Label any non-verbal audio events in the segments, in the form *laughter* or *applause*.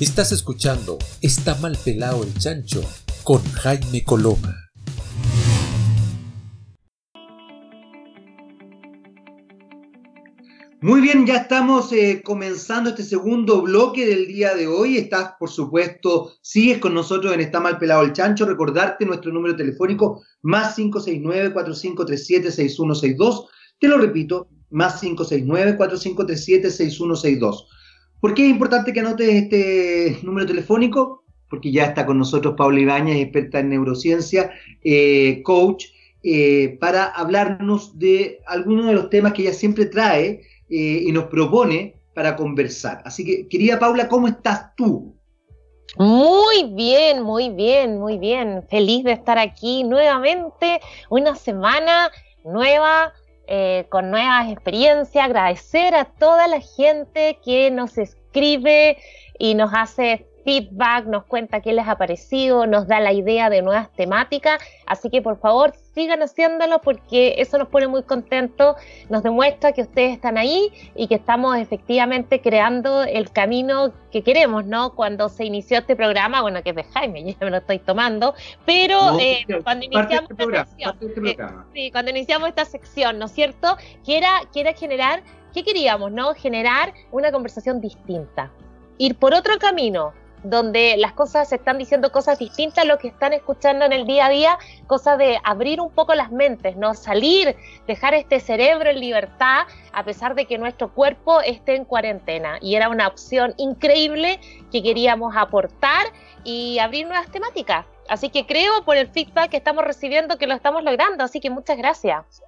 Estás escuchando Está mal pelado el chancho con Jaime Coloma. Muy bien, ya estamos eh, comenzando este segundo bloque del día de hoy. Estás, por supuesto, sigues con nosotros en Está mal pelado el chancho. Recordarte nuestro número telefónico más 569-4537-6162. Te lo repito, más 569-4537-6162. ¿Por qué es importante que anotes este número telefónico? Porque ya está con nosotros Paula Ibañez, experta en neurociencia, eh, coach, eh, para hablarnos de algunos de los temas que ella siempre trae eh, y nos propone para conversar. Así que, querida Paula, ¿cómo estás tú? Muy bien, muy bien, muy bien. Feliz de estar aquí nuevamente, una semana nueva, eh, con nuevas experiencias. Agradecer a toda la gente que nos escribe y nos hace feedback, nos cuenta qué les ha parecido, nos da la idea de nuevas temáticas. Así que por favor sigan haciéndolo porque eso nos pone muy contentos, nos demuestra que ustedes están ahí y que estamos efectivamente creando el camino que queremos, ¿no? Cuando se inició este programa, bueno, que es de Jaime, *laughs* yo me lo estoy tomando, pero eh, cuando iniciamos esta sección, este eh, sí, cuando iniciamos esta sección, ¿no es cierto? Que era, que era generar, ¿qué queríamos, no? Generar una conversación distinta ir por otro camino, donde las cosas se están diciendo cosas distintas a lo que están escuchando en el día a día, cosa de abrir un poco las mentes, ¿no? Salir, dejar este cerebro en libertad, a pesar de que nuestro cuerpo esté en cuarentena. Y era una opción increíble que queríamos aportar y abrir nuevas temáticas. Así que creo por el feedback que estamos recibiendo que lo estamos logrando, así que muchas gracias.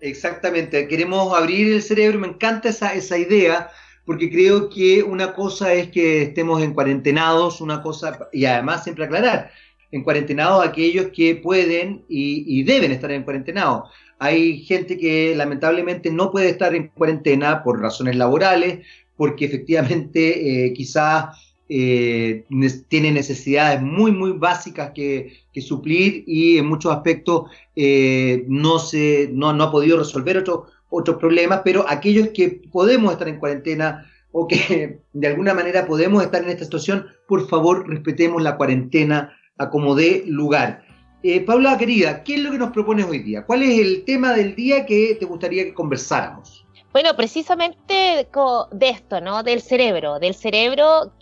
Exactamente, queremos abrir el cerebro, me encanta esa, esa idea porque creo que una cosa es que estemos en cuarentenados, una cosa, y además siempre aclarar, en cuarentenados aquellos que pueden y, deben estar en cuarentenados. Hay gente que lamentablemente no puede estar en cuarentena por razones laborales, porque efectivamente eh, quizás eh, tiene necesidades muy, muy básicas que, suplir y en muchos aspectos eh, no, se, no, no ha podido resolver otros otros problemas, pero aquellos que podemos estar en cuarentena o que *laughs* de alguna manera podemos estar en esta situación, por favor respetemos la cuarentena a como dé lugar. Eh, Paula, querida, ¿qué es lo que nos propones hoy día? ¿Cuál es el tema del día que te gustaría que conversáramos? Bueno, precisamente de esto, ¿no? Del cerebro, del cerebro,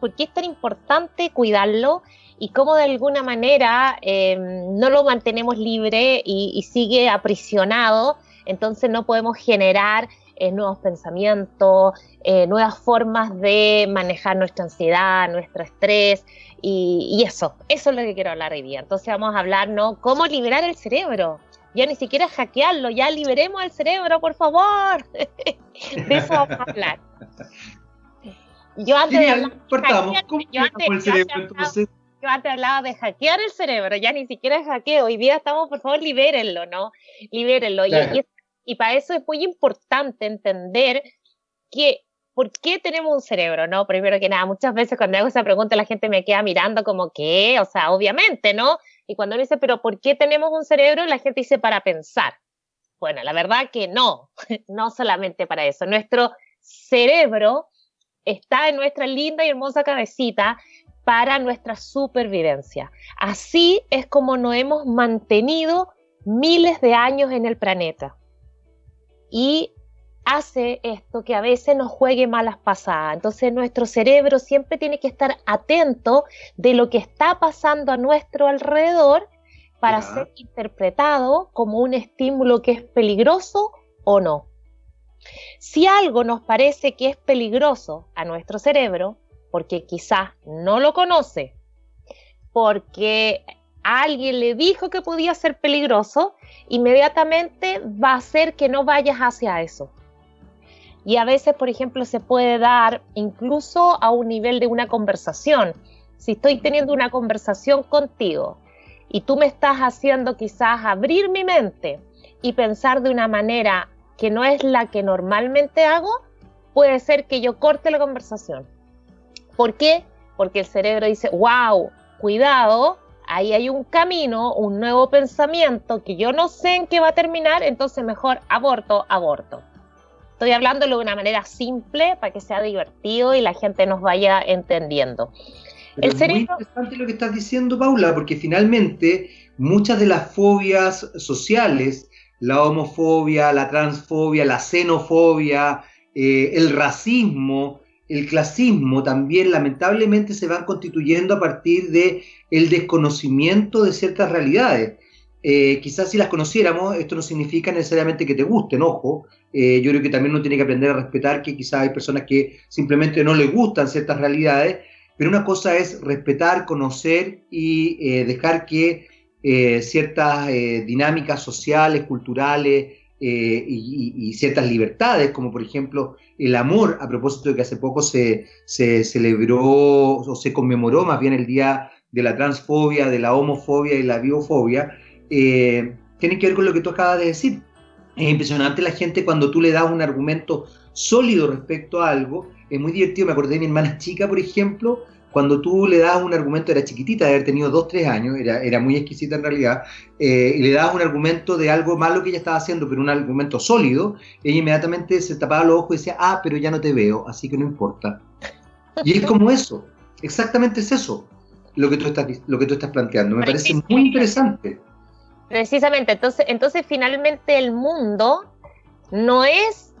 ¿por qué es tan importante cuidarlo? y cómo de alguna manera eh, no lo mantenemos libre y, sigue aprisionado entonces no podemos generar eh, nuevos pensamientos, eh, nuevas formas de manejar nuestra ansiedad, nuestro estrés y, eso, eso es lo que quiero hablar hoy día. Entonces vamos a hablar, ¿no? ¿Cómo liberar el cerebro? Ya ni siquiera hackearlo, ya liberemos el cerebro, por favor. *laughs* de eso vamos a hablar. Yo antes de hablar, yo antes hablaba de hackear el cerebro, ya ni siquiera es hackeo. Hoy día estamos, por favor, libérenlo, ¿no? Libérenlo. Y, para eso es muy importante entender que, ¿por qué tenemos un cerebro, no? Primero que nada, muchas veces cuando hago esa pregunta la gente me queda mirando como que, o sea, obviamente, ¿no? Y cuando uno dice, ¿pero por qué tenemos un cerebro? La gente dice, para pensar. Bueno, la verdad que no, *laughs* no solamente para eso. Nuestro cerebro está en nuestra linda y hermosa cabecita para nuestra supervivencia. Así es como nos hemos mantenido miles de años en el planeta. Y hace esto que a veces nos juegue malas pasadas. Entonces nuestro cerebro siempre tiene que estar atento de lo que está pasando a nuestro alrededor para ser interpretado como un estímulo que es peligroso o no. Si algo nos parece que es peligroso a nuestro cerebro, porque quizás no lo conoce, porque alguien le dijo que podía ser peligroso, inmediatamente va a hacer que no vayas hacia eso. Y a veces, por ejemplo, se puede dar incluso a un nivel de una conversación. Si estoy teniendo una conversación contigo y tú me estás haciendo quizás abrir mi mente y pensar de una manera que no es la que normalmente hago, puede ser que yo corte la conversación ¿Por qué? Porque el cerebro dice, wow, cuidado, ahí hay un camino, un nuevo pensamiento que yo no sé en qué va a terminar, entonces mejor aborto, aborto. Estoy hablándolo de una manera simple para que sea divertido y la gente nos vaya entendiendo. es muy interesante lo que estás diciendo, Paula, porque finalmente muchas de las fobias sociales, la homofobia, la transfobia, la xenofobia, eh, el racismo, el clasismo también lamentablemente se van constituyendo a partir de el desconocimiento de ciertas realidades. Eh, quizás si las conociéramos, esto no significa necesariamente que te gusten, ojo. Eh, yo creo que también uno tiene que aprender a respetar que quizás hay personas que simplemente no les gustan ciertas realidades, pero una cosa es respetar, conocer y eh, dejar que ciertas dinámicas sociales, culturales y, ciertas libertades, como por ejemplo el amor, a propósito de que hace poco se, se celebró o se conmemoró más bien el Día de la Transfobia, de la Homofobia y la Biofobia, eh, tiene que ver con lo que tú acabas de decir. Es impresionante la gente cuando tú le das un argumento sólido respecto a algo. Es muy divertido, me acordé de mi hermana chica, por ejemplo, cuando tú le das un argumento, era chiquitita, de haber tenido dos, tres años, era, era muy exquisita en realidad, eh, y le das un argumento de algo malo que ella estaba haciendo, pero un argumento sólido, ella inmediatamente se tapaba los ojos y decía, ah, pero ya no te veo, así que no importa. Y es como eso, exactamente es eso lo que tú estás, lo que tú estás planteando. Me parece muy interesante. Precisamente, entonces, entonces finalmente el mundo no es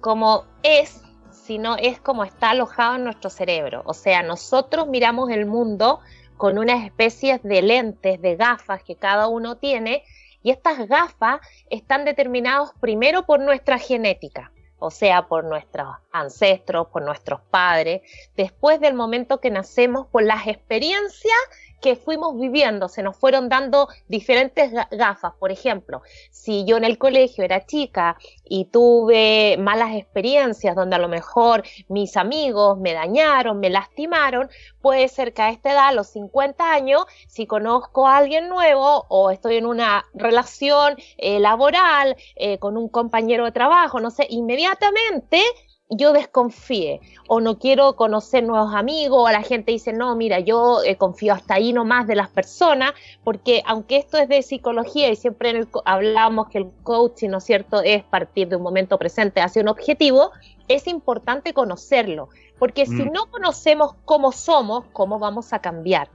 como es, sino es como está alojado en nuestro cerebro. O sea, nosotros miramos el mundo con unas especies de lentes, de gafas que cada uno tiene, y estas gafas están determinadas primero por nuestra genética, o sea, por nuestros ancestros, por nuestros padres, después del momento que nacemos, por las experiencias que fuimos viviendo, se nos fueron dando diferentes gafas. Por ejemplo, si yo en el colegio era chica y tuve malas experiencias donde a lo mejor mis amigos me dañaron, me lastimaron, puede ser que a esta edad, a los 50 años, si conozco a alguien nuevo o estoy en una relación eh, laboral eh, con un compañero de trabajo, no sé, inmediatamente yo desconfíe o no quiero conocer nuevos amigos o la gente dice, no, mira, yo eh, confío hasta ahí nomás de las personas, porque aunque esto es de psicología y siempre en hablamos que el coaching, ¿no es cierto?, es partir de un momento presente hacia un objetivo, es importante conocerlo, porque si mm. no conocemos cómo somos, ¿cómo vamos a cambiar?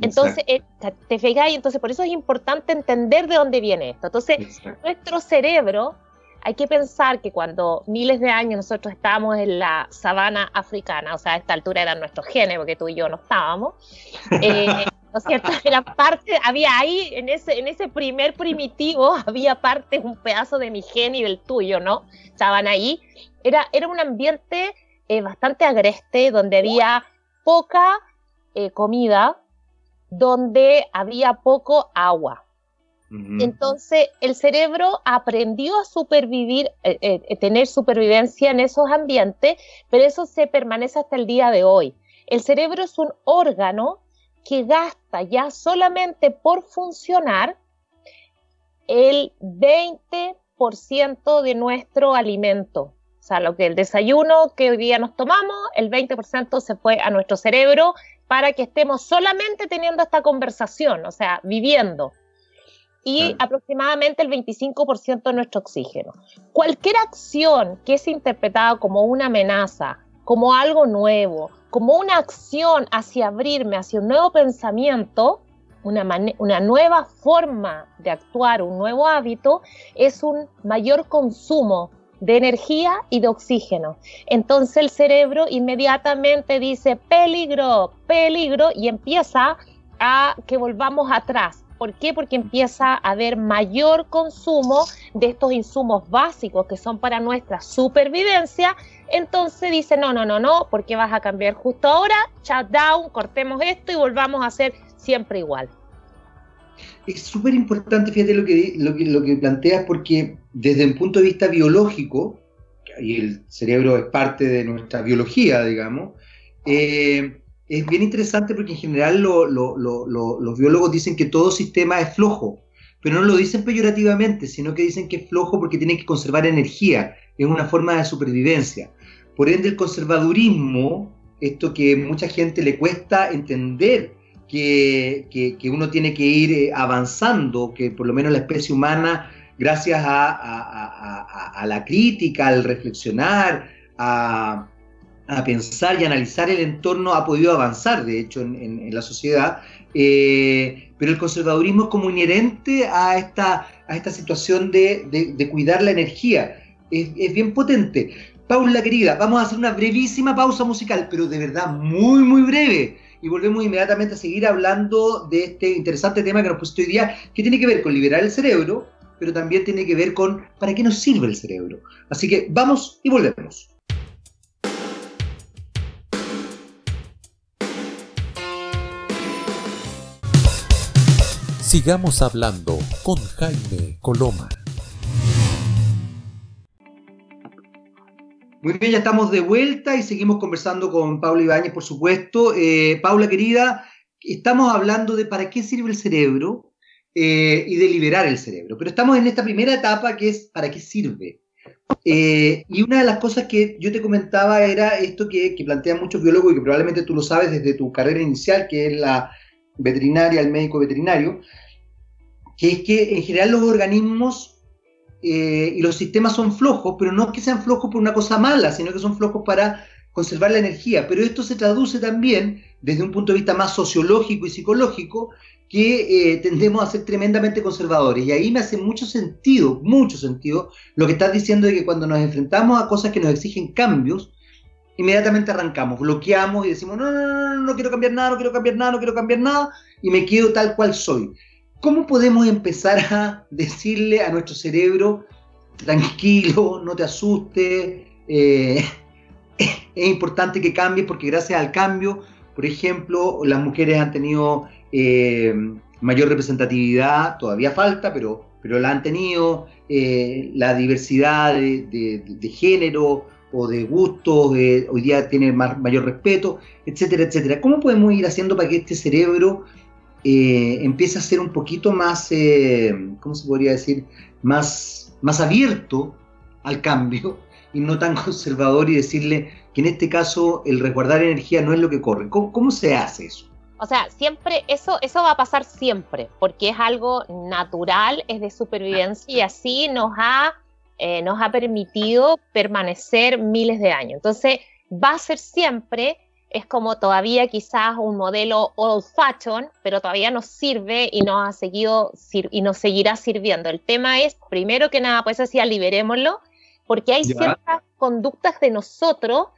Entonces, eh, te fijáis, entonces por eso es importante entender de dónde viene esto. Entonces, nuestro cerebro hay que pensar que cuando miles de años nosotros estábamos en la sabana africana, o sea, a esta altura eran nuestros genes, porque tú y yo no estábamos, eh, *laughs* ¿no es cierto? Era parte, había ahí, en ese, en ese primer primitivo, *laughs* había parte, un pedazo de mi gen y del tuyo, ¿no? Estaban ahí. Era, era un ambiente eh, bastante agreste, donde había poca eh, comida, donde había poco agua. Entonces, el cerebro aprendió a supervivir, eh, eh, tener supervivencia en esos ambientes, pero eso se permanece hasta el día de hoy. El cerebro es un órgano que gasta ya solamente por funcionar el 20% de nuestro alimento. O sea, lo que el desayuno que hoy día nos tomamos, el 20% se fue a nuestro cerebro para que estemos solamente teniendo esta conversación, o sea, viviendo y aproximadamente el 25% de nuestro oxígeno. Cualquier acción que es interpretada como una amenaza, como algo nuevo, como una acción hacia abrirme, hacia un nuevo pensamiento, una, una, nueva forma de actuar, un nuevo hábito, es un mayor consumo de energía y de oxígeno. Entonces el cerebro inmediatamente dice peligro, peligro y empieza a que volvamos atrás ¿Por qué? Porque empieza a haber mayor consumo de estos insumos básicos que son para nuestra supervivencia. Entonces dice, no, no, no, no, ¿por qué vas a cambiar justo ahora? Shutdown, cortemos esto y volvamos a hacer siempre igual. Es súper importante, fíjate lo que, lo, que, lo que planteas, porque desde un punto de vista biológico, y el cerebro es parte de nuestra biología, digamos, eh, es bien interesante porque en general los biólogos dicen que todo sistema es flojo, pero no lo dicen peyorativamente, sino que dicen que es flojo porque tiene que conservar energía, es una forma de supervivencia. Por ende, el conservadurismo, esto que mucha gente le cuesta entender, que, uno tiene que ir eh, avanzando, que por lo menos la especie humana gracias a, la crítica, al reflexionar, a, pensar y analizar el entorno, ha podido avanzar, de hecho, en, la sociedad. Eh, pero el conservadurismo es como inherente a esta, a esta situación de, cuidar la energía. Es, es bien potente. Paula, querida, vamos a hacer una brevísima pausa musical, pero de verdad muy, muy breve y volvemos inmediatamente a seguir hablando de este interesante tema que nos puso hoy día, que tiene que ver con liberar el cerebro, pero también tiene que ver con para qué nos sirve el cerebro. Así que vamos y volvemos. Sigamos hablando con Jaime Coloma. Muy bien, ya estamos de vuelta y seguimos conversando con Paula Ibáñez, por supuesto. Eh, Paula, querida, estamos hablando de para qué sirve el cerebro eh, y de liberar el cerebro, pero estamos en esta primera etapa que es para qué sirve. Eh, y una de las cosas que yo te comentaba era esto que, que, plantean muchos biólogos y que probablemente tú lo sabes desde tu carrera inicial, que es la veterinaria, el médico veterinario, que es que en general los organismos eh, y los sistemas son flojos, pero no que sean flojos por una cosa mala, sino que son flojos para conservar la energía. Pero esto se traduce también desde un punto de vista más sociológico y psicológico, que eh, tendemos a ser tremendamente conservadores. Y ahí me hace mucho sentido, mucho sentido, lo que estás diciendo de que cuando nos enfrentamos a cosas que nos exigen cambios, inmediatamente arrancamos, bloqueamos y decimos, no, no, no, no, no quiero cambiar nada, no quiero cambiar nada, no quiero cambiar nada, y me quedo tal cual soy. ¿Cómo podemos empezar a decirle a nuestro cerebro, tranquilo, no te asustes, eh, *laughs* es importante que cambies porque gracias al cambio, por ejemplo, las mujeres han tenido eh, mayor representatividad, todavía falta, pero, pero la han tenido, eh, la diversidad de, género o de gustos, hoy día tiene mayor respeto, etcétera, etcétera. ¿Cómo podemos ir haciendo para que este cerebro eh, empieza a ser un poquito más, eh, ¿cómo se podría decir? Más, más abierto al cambio y no tan *laughs* conservador y decirle que en este caso el resguardar energía no es lo que corre. ¿Cómo, se hace eso? O sea, siempre, eso, eso va a pasar siempre, porque es algo natural, es de supervivencia y así nos ha, eh, nos ha permitido permanecer miles de años. Entonces, va a ser siempre es como todavía quizás un modelo old fashion, pero todavía nos sirve y nos ha seguido y nos seguirá sirviendo. El tema es, primero que nada, pues así, liberémoslo, porque hay ciertas conductas de nosotros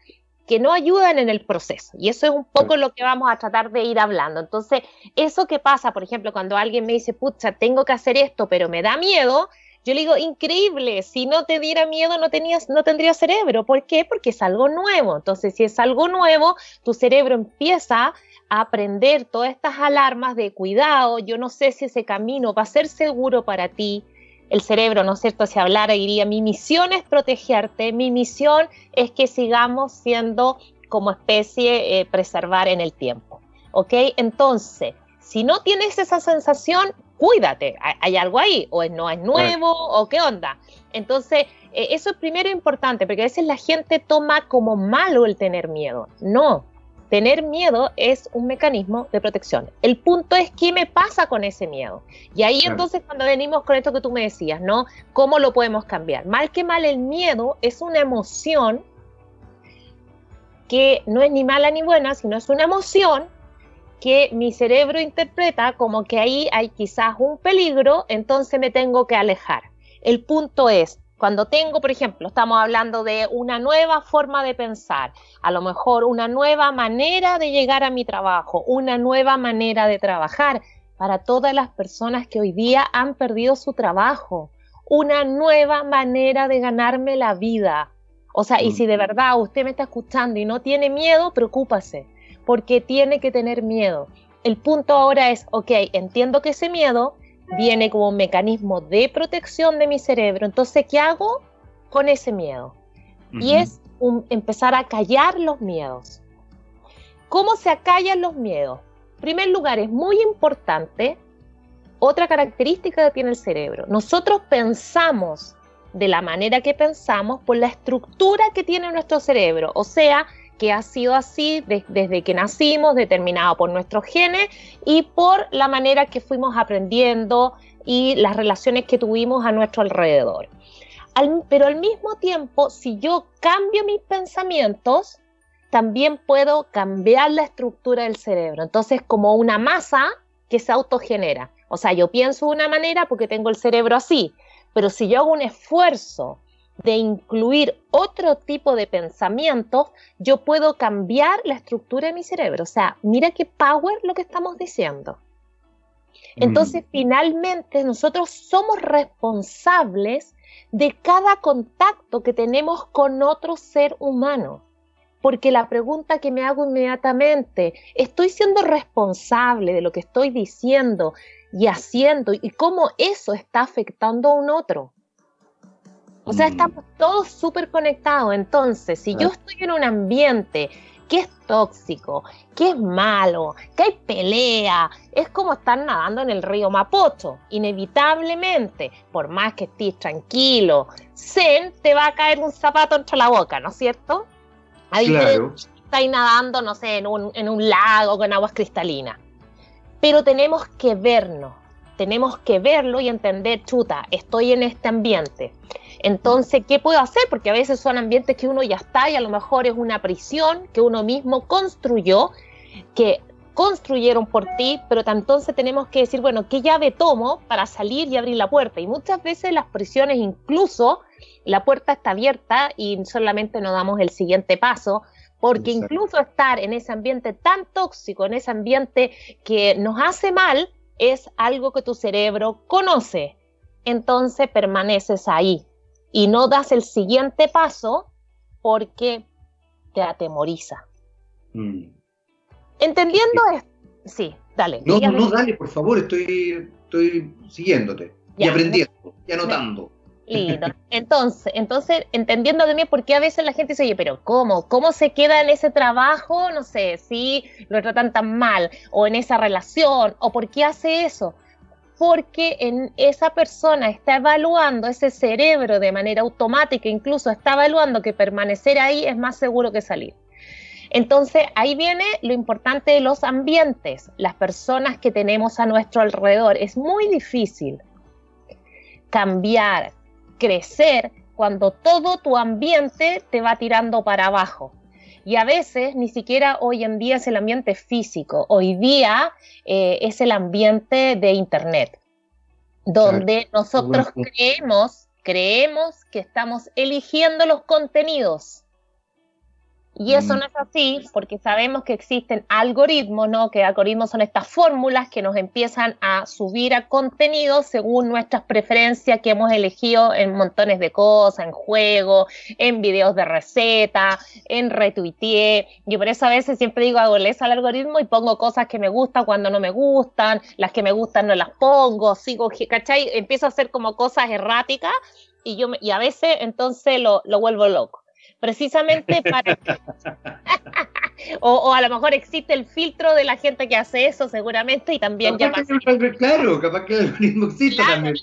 que no ayudan en el proceso. Y eso es un poco lo que vamos a tratar de ir hablando. Entonces, eso que pasa, por ejemplo, cuando alguien me dice, pucha, tengo que hacer esto, pero me da miedo, yo le digo, increíble, si no te diera miedo no, tenías, no tendrías cerebro. ¿Por qué? Porque es algo nuevo. Entonces, si es algo nuevo, tu cerebro empieza a aprender todas estas alarmas de cuidado. Yo no sé si ese camino va a ser seguro para ti. El cerebro, ¿no es cierto? Si hablara, diría, mi misión es protegerte, mi misión es que sigamos siendo como especie eh, preservar en el tiempo. ¿Ok? Entonces, si no tienes esa sensación, cuídate, hay, algo ahí, o no es nuevo, o qué onda. Entonces, eh, eso es primero importante, porque a veces la gente toma como malo el tener miedo. No, tener miedo es un mecanismo de protección. El punto es qué me pasa con ese miedo. Y ahí entonces cuando venimos con esto que tú me decías, ¿no? ¿Cómo lo podemos cambiar? Mal que mal, el miedo es una emoción que no es ni mala ni buena, sino es una emoción que mi cerebro interpreta como que ahí hay quizás un peligro, entonces me tengo que alejar. El punto es, cuando tengo, por ejemplo, estamos hablando de una nueva forma de pensar, a lo mejor una nueva manera de llegar a mi trabajo, una nueva manera de trabajar para todas las personas que hoy día han perdido su trabajo, una nueva manera de ganarme la vida. O sea, y si de verdad usted me está escuchando y no tiene miedo, preocúpase porque tiene que tener miedo. El punto ahora es, ok, entiendo que ese miedo viene como un mecanismo de protección de mi cerebro, entonces, ¿qué hago con ese miedo? Y es empezar a callar los miedos. ¿Cómo se acallan los miedos? En primer lugar, es muy importante otra característica que tiene el cerebro. Nosotros pensamos de la manera que pensamos por la estructura que tiene nuestro cerebro, o sea, que ha sido así desde que nacimos, determinado por nuestros genes y por la manera que fuimos aprendiendo y las relaciones que tuvimos a nuestro alrededor. pero al mismo tiempo, si yo cambio mis pensamientos, también puedo cambiar la estructura del cerebro. Entonces, como una masa que se autogenera. O sea, yo pienso de una manera porque tengo el cerebro así, pero si yo hago un esfuerzo de incluir otro tipo de pensamiento, yo puedo cambiar la estructura de mi cerebro. O sea, mira qué power lo que estamos diciendo. Entonces, mm. finalmente, nosotros somos responsables de cada contacto que tenemos con otro ser humano. Porque la pregunta que me hago inmediatamente, ¿estoy siendo responsable de lo que estoy diciendo y haciendo y cómo eso está afectando a un otro? O sea, mm. estamos todos súper conectados. Entonces, si yo estoy en un ambiente que es tóxico, que es malo, que hay pelea, es como estar nadando en el río Mapocho. Inevitablemente, por más que estés tranquilo, zen, te va a caer un zapato entre la boca, ¿no es cierto? Ahí claro. estáis nadando, no sé, en un, en un lago con aguas cristalinas. Pero tenemos que vernos, tenemos que verlo y entender, chuta, estoy en este ambiente. Entonces, ¿qué puedo hacer? Porque a veces son ambientes que uno ya está y a lo mejor es una prisión que uno mismo construyó, que construyeron por ti, pero entonces tenemos que decir, bueno, ¿qué llave tomo para salir y abrir la puerta? Y muchas veces las prisiones incluso la puerta está abierta y solamente nos damos el siguiente paso, porque incluso estar en ese ambiente tan tóxico, en ese ambiente que nos hace mal, es algo que tu cerebro conoce. Entonces permaneces ahí y no das el siguiente paso porque te atemoriza. Mm. Entendiendo esto, sí, dale. No, no, dale, por favor, estoy, estoy siguiéndote y aprendiendo y anotando. Lindo. Entonces, entonces, entendiendo también por qué a veces la gente dice, oye, pero ¿cómo? ¿Cómo se queda en ese trabajo? No sé, si lo tratan tan mal, o en esa relación, o por qué hace eso. Porque en esa persona está evaluando ese cerebro de manera automática, incluso está evaluando que permanecer ahí es más seguro que salir. Entonces ahí viene lo importante de los ambientes, las personas que tenemos a nuestro alrededor. Es muy difícil cambiar, crecer cuando todo tu ambiente te va tirando para abajo. Y a veces ni siquiera hoy en día es el ambiente físico, hoy día eh, es el ambiente de Internet, donde nosotros creemos, creemos que estamos eligiendo los contenidos y eso mm. no es así porque sabemos que existen algoritmos, ¿no? Que algoritmos son estas fórmulas que nos empiezan a subir a contenido según nuestras preferencias que hemos elegido en montones de cosas, en juegos, en videos de receta, en retuiteé. Yo por eso a veces siempre digo, hago les al algoritmo y pongo cosas que me gustan cuando no me gustan, las que me gustan no las pongo, sigo, ¿cachai? Empiezo a hacer como cosas erráticas y yo y a veces entonces lo, lo vuelvo loco precisamente para... *laughs* o, a lo mejor existe el filtro de la gente que hace eso seguramente y también ya Claro, capaz que el algoritmo existe también.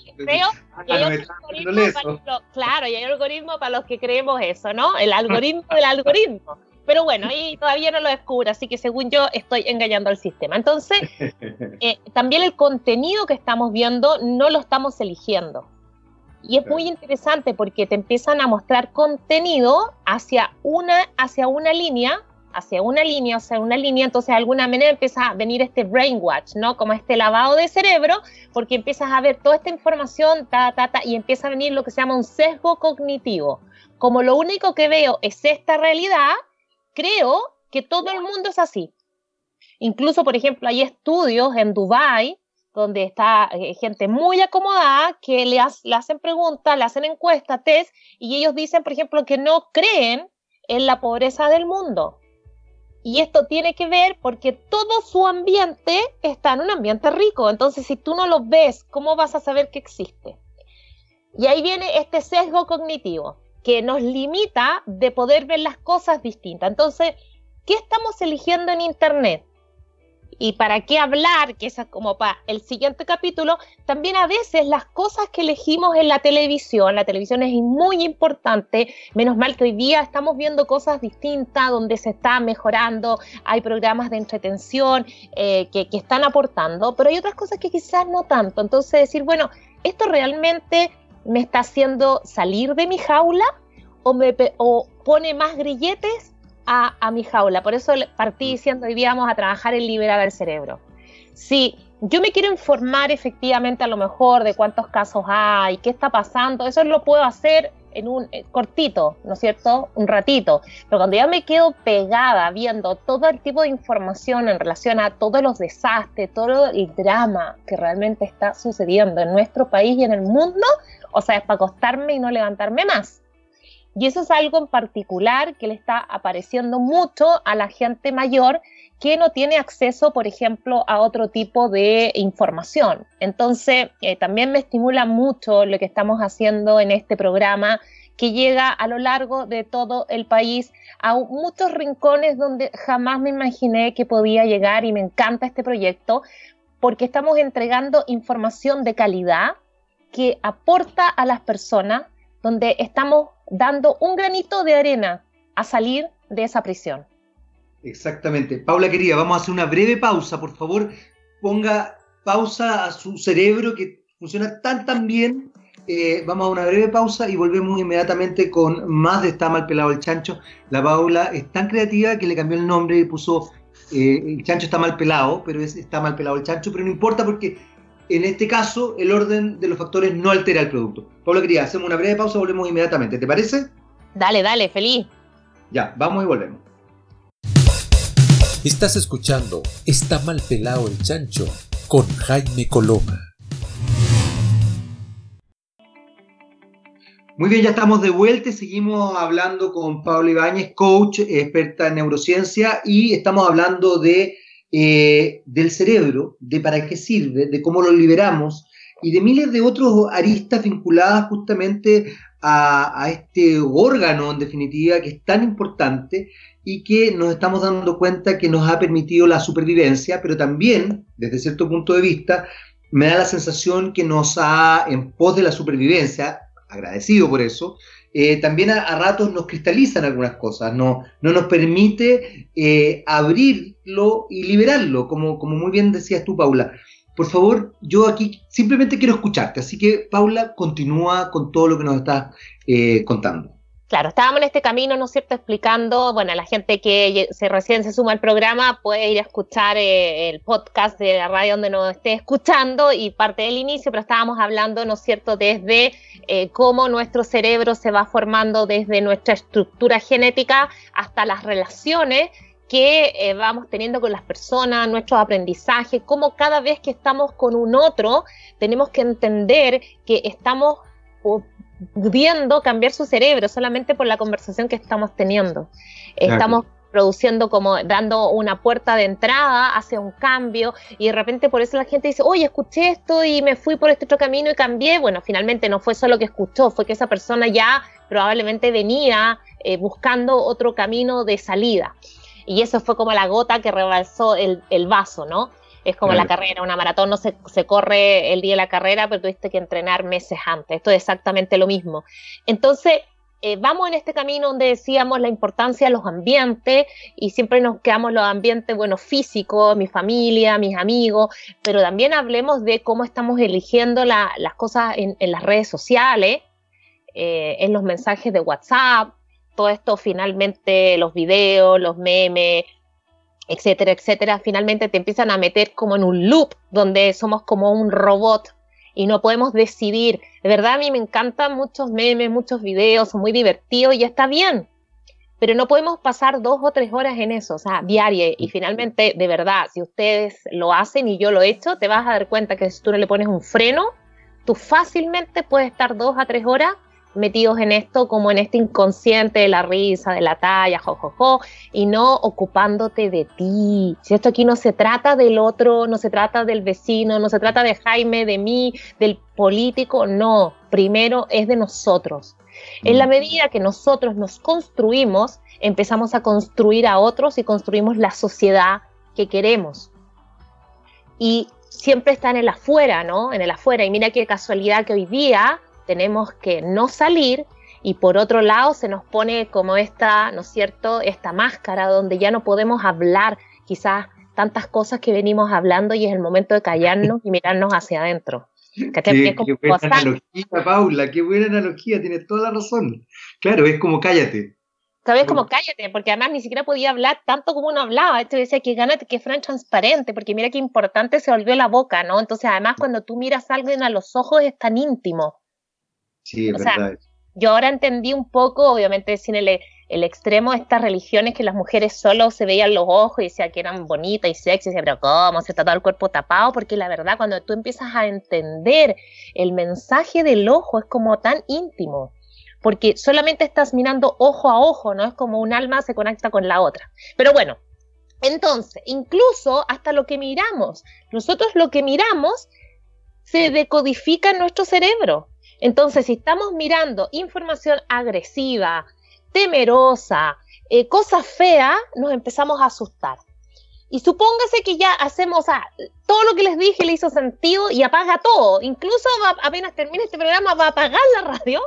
claro, y hay algoritmo para los que creemos eso, ¿no? El algoritmo del algoritmo. Pero bueno, ahí todavía no lo descubro, así que según yo estoy engañando al sistema. Entonces, *laughs* eh, también el contenido que estamos viendo no lo estamos eligiendo. Y es muy interesante porque te empiezan a mostrar contenido hacia una, hacia una línea, hacia una línea, sea, una línea, entonces de alguna manera empieza a venir este brainwash, ¿no? Como este lavado de cerebro, porque empiezas a ver toda esta información, ta, ta, ta, y empieza a venir lo que se llama un sesgo cognitivo. Como lo único que veo es esta realidad, creo que todo el mundo es así. Incluso, por ejemplo, hay estudios en Dubai donde está eh, gente muy acomodada que le, hacen preguntas, le hacen encuestas, test, y ellos dicen, por ejemplo, que no creen en la pobreza del mundo. Y esto tiene que ver porque todo su ambiente está en un ambiente rico. Entonces, si tú no lo ves, ¿cómo vas a saber que existe? Y ahí viene este sesgo cognitivo que nos limita de poder ver las cosas distintas. Entonces, ¿qué estamos eligiendo en Internet? Y para qué hablar, que es como para el siguiente capítulo, también a veces las cosas que elegimos en la televisión, la televisión es muy importante, menos mal que hoy día estamos viendo cosas distintas, donde se está mejorando, hay programas de entretención eh, que, que están aportando, pero hay otras cosas que quizás no tanto, entonces decir, bueno, esto realmente me está haciendo salir de mi jaula o, me, o pone más grilletes a, a, mi jaula. Por eso partí diciendo hoy día vamos a trabajar en liberar el cerebro. Si yo me quiero informar efectivamente a lo mejor de cuántos casos hay, qué está pasando, eso lo puedo hacer en un eh, cortito, ¿no es cierto? Un ratito. Pero cuando ya me quedo pegada viendo todo el tipo de información en relación a todos los desastres, todo el drama que realmente está sucediendo en nuestro país y en el mundo, o sea, es para acostarme y no levantarme más. Y eso es algo en particular que le está apareciendo mucho a la gente mayor que no tiene acceso, por ejemplo, a otro tipo de información. Entonces, eh, también me estimula mucho lo que estamos haciendo en este programa que llega a lo largo de todo el país a muchos rincones donde jamás me imaginé que podía llegar y me encanta este proyecto porque estamos entregando información de calidad que aporta a las personas, donde estamos dando un granito de arena a salir de esa prisión. Exactamente. Paula querida, vamos a hacer una breve pausa. Por favor, ponga pausa a su cerebro que funciona tan tan bien. Eh, vamos a una breve pausa y volvemos inmediatamente con más de Está mal pelado el chancho. La Paula es tan creativa que le cambió el nombre y puso eh, el chancho está mal pelado, pero es está mal pelado el chancho, pero no importa porque en este caso el orden de los factores no altera el producto. Paula querida, hacemos una breve pausa y volvemos inmediatamente. ¿Te parece? Dale, dale, feliz. Ya, vamos y volvemos. Estás escuchando Está mal pelado el chancho con Jaime Coloma. Muy bien, ya estamos de vuelta y seguimos hablando con Pablo Ibáñez, coach, experta en neurociencia, y estamos hablando de, eh, del cerebro, de para qué sirve, de cómo lo liberamos y de miles de otros aristas vinculadas justamente a, a este órgano, en definitiva, que es tan importante y que nos estamos dando cuenta que nos ha permitido la supervivencia, pero también, desde cierto punto de vista, me da la sensación que nos ha, en pos de la supervivencia, agradecido por eso, eh, también a, ratos nos cristalizan algunas cosas, no, no nos permite eh, abrirlo y liberarlo, como, como muy bien decías tú, Paula. Por favor, yo aquí simplemente quiero escucharte, así que Paula, continúa con todo lo que nos estás eh, contando. Claro, estábamos en este camino, ¿no es cierto?, explicando, bueno, la gente que recién se suma al programa puede ir a escuchar eh, el podcast de la radio donde nos esté escuchando y parte del inicio, pero estábamos hablando, ¿no es cierto?, desde eh, cómo nuestro cerebro se va formando desde nuestra estructura genética hasta las relaciones que eh, vamos teniendo con las personas, nuestros aprendizajes, cómo cada vez que estamos con un otro tenemos que entender que estamos pudiendo cambiar su cerebro solamente por la conversación que estamos teniendo. Estamos produciendo como dando una puerta de entrada hacia un cambio y de repente por eso la gente dice, oye, escuché esto y me fui por este otro camino y cambié. Bueno, finalmente no fue solo que escuchó, fue que esa persona ya probablemente venía eh, buscando otro camino de salida. Y eso fue como la gota que rebalsó el, el vaso, ¿no? Es como la carrera, una maratón no se, se, corre el día de la carrera, pero tuviste que entrenar meses antes. Esto es exactamente lo mismo. Entonces, eh, vamos en este camino donde decíamos la importancia de los ambientes y siempre nos quedamos los ambientes, bueno, físicos, mi familia, mis amigos, pero también hablemos de cómo estamos eligiendo la, las cosas en, en, las redes sociales, eh, en los mensajes de WhatsApp, todo esto finalmente, los videos, los memes, etcétera, etcétera, finalmente te empiezan a meter como en un loop donde somos como un robot y no podemos decidir. De verdad, a mí me encantan muchos memes, muchos videos, son muy divertidos y está bien, pero no podemos pasar dos o tres horas en eso, o sea. Y finalmente, de verdad, si ustedes lo hacen y yo lo he hecho, te vas a dar cuenta que si tú no le pones un freno, tú fácilmente puedes estar dos a tres horas metidos en esto como en este inconsciente de la risa, de la talla, jojojo, jo, jo, y no ocupándote de ti. Si esto aquí no se trata del otro, no se trata del vecino, no se trata de Jaime, de mí, del político, no, primero es de nosotros. Mm. En la medida que nosotros nos construimos, empezamos a construir a otros y construimos la sociedad que queremos. y siempre está en el afuera, ¿no? En el afuera. Y mira qué casualidad que hoy día tenemos que no salir y por otro lado se nos pone como esta, ¿no es cierto?, esta máscara donde ya no podemos hablar quizás tantas cosas que venimos hablando y es el momento de callarnos y mirarnos hacia adentro. Qué, buena analogía, Paula, qué buena analogía, tienes toda la razón. Claro, es como cállate. Sabes como cállate, porque además ni siquiera podía hablar tanto como uno hablaba. Esto decía que gánate, que fuera transparente, porque mira qué importante se volvió la boca, ¿no? Entonces, además, cuando tú miras a alguien a los ojos es tan íntimo. Sí, es verdad. yo ahora entendí un poco, obviamente, sin el, el extremo de estas religiones que las mujeres solo se veían los ojos y decían que eran bonitas y sexy, y decía, pero ¿cómo? Se está todo el cuerpo tapado, porque la verdad, cuando tú empiezas a entender el mensaje del ojo, es como tan íntimo porque solamente estás mirando ojo a ojo, ¿no? Es como un alma se conecta con la otra. Pero bueno, entonces, incluso hasta lo que miramos, nosotros lo que miramos se decodifica en nuestro cerebro. Entonces, si estamos mirando información agresiva, temerosa, eh, cosas feas, nos empezamos a asustar. Y supóngase que ya hacemos todo lo que les dije le hizo sentido y apaga todo. Incluso apenas termine este programa va a apagar la radio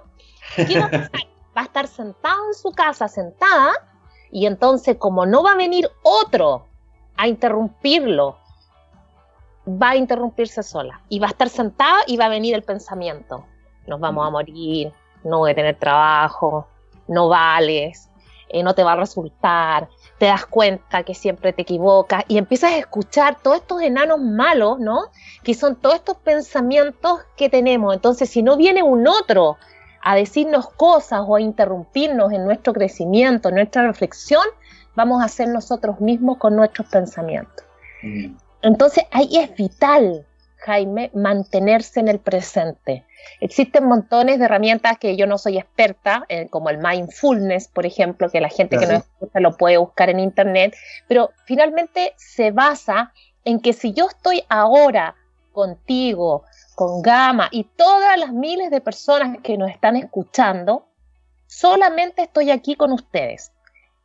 ¿Qué va a pasar? *laughs* Va a estar sentado en su casa, sentada, y entonces como no va a venir otro a interrumpirlo, va a interrumpirse sola. Y va a estar sentada y va a venir el pensamiento. Nos vamos a morir, no voy a tener trabajo, no vales, eh, no te va a resultar, te das cuenta que siempre te equivocas y empiezas a escuchar todos estos enanos malos, ¿no? Que son todos estos pensamientos que tenemos. Entonces, si no viene un otro a decirnos cosas o a interrumpirnos en nuestro crecimiento, en nuestra reflexión, vamos a ser nosotros mismos con nuestros pensamientos. Entonces ahí es vital, Jaime, mantenerse en el presente. Existen montones de herramientas que yo no soy experta, eh, como el mindfulness, por ejemplo, que la gente que no escucha lo puede buscar en internet, pero finalmente se basa en que si yo estoy ahora contigo, con Gama y todas las miles de personas que nos están escuchando, solamente estoy aquí con ustedes.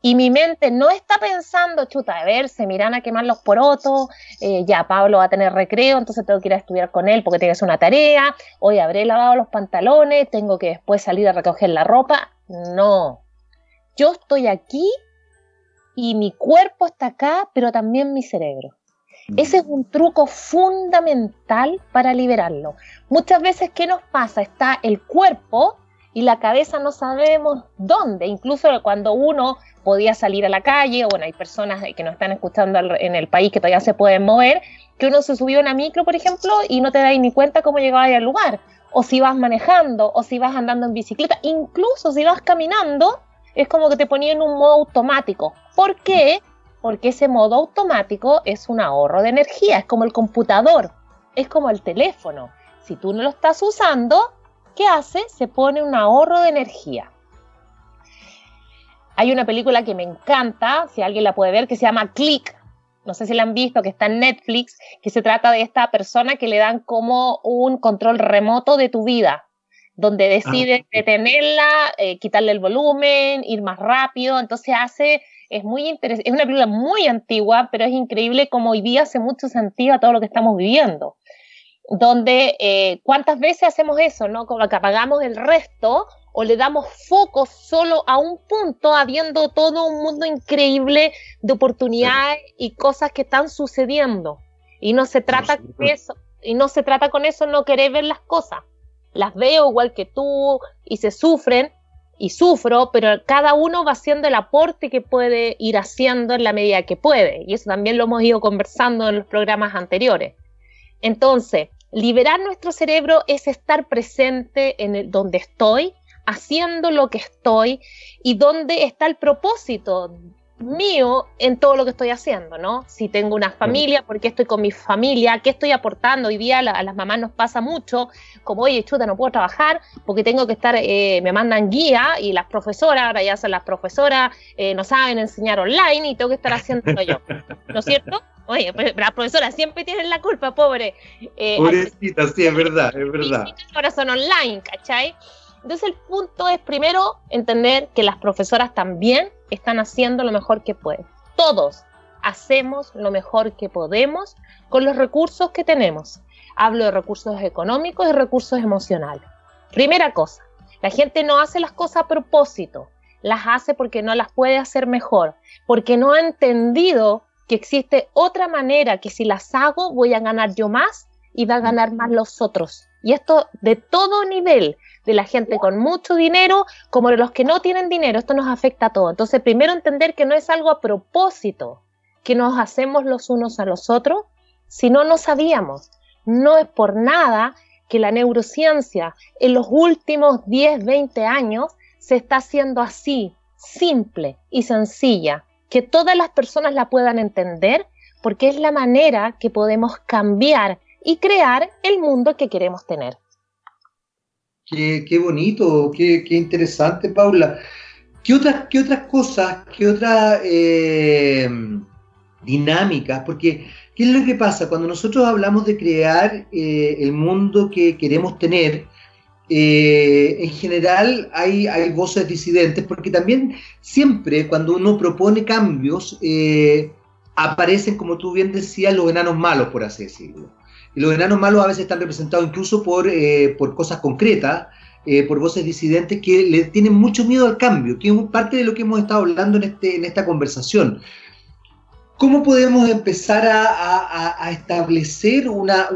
Y mi mente no está pensando, chuta, a ver, se miran a quemar los porotos, eh, ya Pablo va a tener recreo, entonces tengo que ir a estudiar con él porque tiene que hacer una tarea, hoy habré lavado los pantalones, tengo que después salir a recoger la ropa. No, yo estoy aquí y mi cuerpo está acá, pero también mi cerebro. Ese es un truco fundamental para liberarlo. Muchas veces, ¿qué nos pasa? Está el cuerpo y la cabeza no sabemos dónde. Incluso cuando uno podía salir a la calle, o bueno, hay personas que nos están escuchando en el país que todavía se pueden mover, que uno se subió a una micro, por ejemplo, y no te das ni cuenta cómo llegaba al lugar. O si vas manejando, o si vas andando en bicicleta, incluso si vas caminando, es como que te ponía en un modo automático. ¿Por qué? porque ese modo automático es un ahorro de energía, es como el computador, es como el teléfono. Si tú no lo estás usando, ¿qué hace? Se pone un ahorro de energía. Hay una película que me encanta, si alguien la puede ver, que se llama Click. No sé si la han visto, que está en Netflix, que se trata de esta persona que le dan como un control remoto de tu vida, donde decide ah, detenerla, eh, quitarle el volumen, ir más rápido. Entonces hace es muy interesante, es una película muy antigua, pero es increíble como hoy día hace mucho sentido a todo lo que estamos viviendo. Donde, eh, ¿cuántas veces hacemos eso, no? Como que apagamos el resto o le damos foco solo a un punto, habiendo todo un mundo increíble de oportunidades y cosas que están sucediendo. Y no se trata con eso, y no se trata con eso no querer ver las cosas. Las veo igual que tú y se sufren, y sufro, pero cada uno va haciendo el aporte que puede ir haciendo en la medida que puede. Y eso también lo hemos ido conversando en los programas anteriores. Entonces, liberar nuestro cerebro es estar presente en el, donde estoy, haciendo lo que estoy y donde está el propósito mío en todo lo que estoy haciendo, ¿no? Si tengo una familia, ¿por qué estoy con mi familia? ¿Qué estoy aportando? Hoy día a, las mamás nos pasa mucho, como, oye, chuta, no puedo trabajar porque tengo que estar, eh, me mandan guía y las profesoras, ahora ya son las profesoras, eh, no saben enseñar online y tengo que estar haciéndolo yo, ¿no es cierto? Oye, pues, las profesoras siempre tienen la culpa, pobre. Eh, Pobrecita, sí, es verdad, es verdad. Ahora son online, ¿cachai? Entonces el punto es primero entender que las profesoras también están haciendo lo mejor que pueden. Todos, hacemos lo mejor que podemos con los recursos que tenemos. Hablo de recursos económicos y recursos emocionales. Primera cosa, la gente no hace las cosas a propósito, las hace porque no las puede hacer mejor, porque no ha entendido que existe otra manera que si las hago voy a ganar yo más y va a ganar más los otros. Y esto de todo nivel, de la gente con mucho dinero como de los que no tienen dinero, esto nos afecta a todos. Entonces, primero entender que no es algo a propósito que nos hacemos los unos a los otros, si no, no sabíamos. No es por nada que la neurociencia en los últimos 10, 20 años se está haciendo así, simple y sencilla, que todas las personas la puedan entender, porque es la manera que podemos cambiar y crear el mundo que queremos tener. Qué, bonito, qué, interesante, Paula. ¿Qué otras, qué otras cosas, qué otras eh, dinámicas? Porque, ¿qué es lo que pasa? Cuando nosotros hablamos de crear eh, el mundo que queremos tener, eh, en general hay, hay voces disidentes, porque también siempre cuando uno propone cambios, aparecen, como tú bien decías, los enanos malos, por así decirlo. Y los enanos malos a veces están representados incluso por, eh, por cosas concretas, eh, por voces disidentes que le tienen mucho miedo al cambio, que es parte de lo que hemos estado hablando en, este, en esta conversación. ¿Cómo podemos empezar a, establecer una,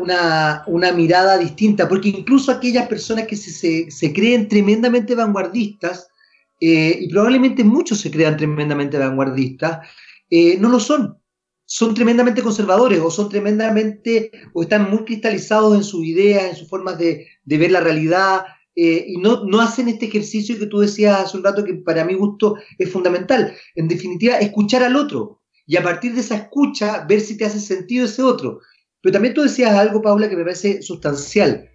una, mirada distinta? Porque incluso aquellas personas que se, se, creen tremendamente vanguardistas, eh, y probablemente muchos se crean tremendamente vanguardistas, no lo son son tremendamente conservadores o son tremendamente o están muy cristalizados en sus ideas, en sus formas de, ver la realidad eh, y no, no hacen este ejercicio que tú decías hace un rato que para mi gusto es fundamental. En definitiva, escuchar al otro y a partir de esa escucha ver si te hace sentido ese otro. Pero también tú decías algo, Paula, que me parece sustancial.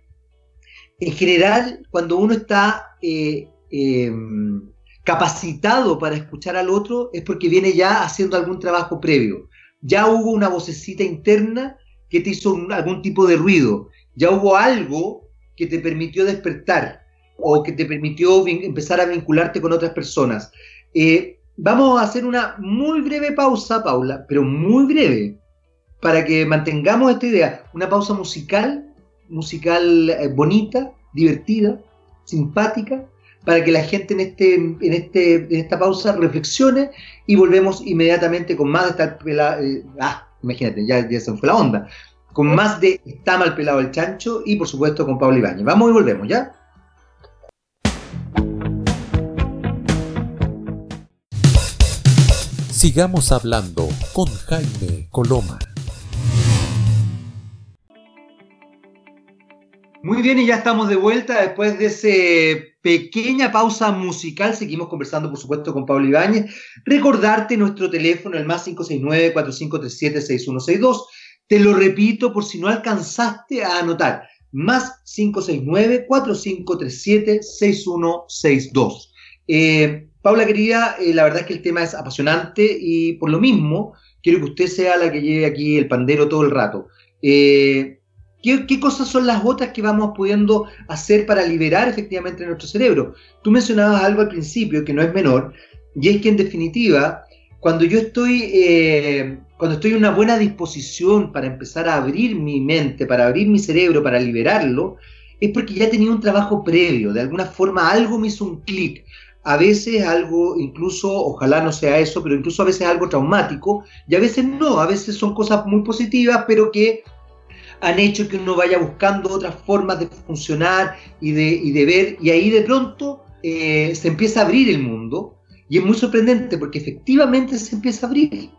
En general, cuando uno está eh, em, capacitado para escuchar al otro, es porque viene ya haciendo algún trabajo previo ya hubo una vocecita interna que te hizo algún tipo de ruido, ya hubo algo que te permitió despertar o que te permitió empezar a vincularte con otras personas. Eh, vamos a hacer una muy breve pausa, Paula, pero muy breve, para que mantengamos esta idea. Una pausa musical, musical eh, bonita, divertida, simpática, para que la gente en, este, en, este, en esta pausa reflexione y volvemos inmediatamente con más de esta eh, ah, imagínate, ya, ya se fue la onda, con más de Está mal pelado el chancho y por supuesto con Pablo Ibáñez. Vamos y volvemos, ¿ya? Sigamos hablando con Jaime Coloma. Muy bien, y ya estamos de vuelta después de esa pequeña pausa musical. Seguimos conversando, por supuesto, con Pablo Ibáñez. Recordarte nuestro teléfono, el más 569-4537-6162. Te lo repito por si no alcanzaste a anotar. Más 569-4537-6162. Eh, Paula, querida, eh, la verdad es que el tema es apasionante y por lo mismo quiero que usted sea la que lleve aquí el pandero todo el rato. Eh, ¿Qué, cosas son las otras que vamos pudiendo hacer para liberar efectivamente nuestro cerebro? Tú mencionabas algo al principio que no es menor, y es que en definitiva, cuando yo estoy, eh, cuando estoy en una buena disposición para empezar a abrir mi mente, para abrir mi cerebro, para liberarlo, es porque ya tenía un trabajo previo, de alguna forma algo me hizo un clic. A veces algo, incluso, ojalá no sea eso, pero incluso a veces algo traumático, y a veces no, a veces son cosas muy positivas, pero que han hecho que uno vaya buscando otras formas de funcionar y de, de ver, y ahí de pronto eh, se empieza a abrir el mundo, y es muy sorprendente porque efectivamente se empieza a abrir.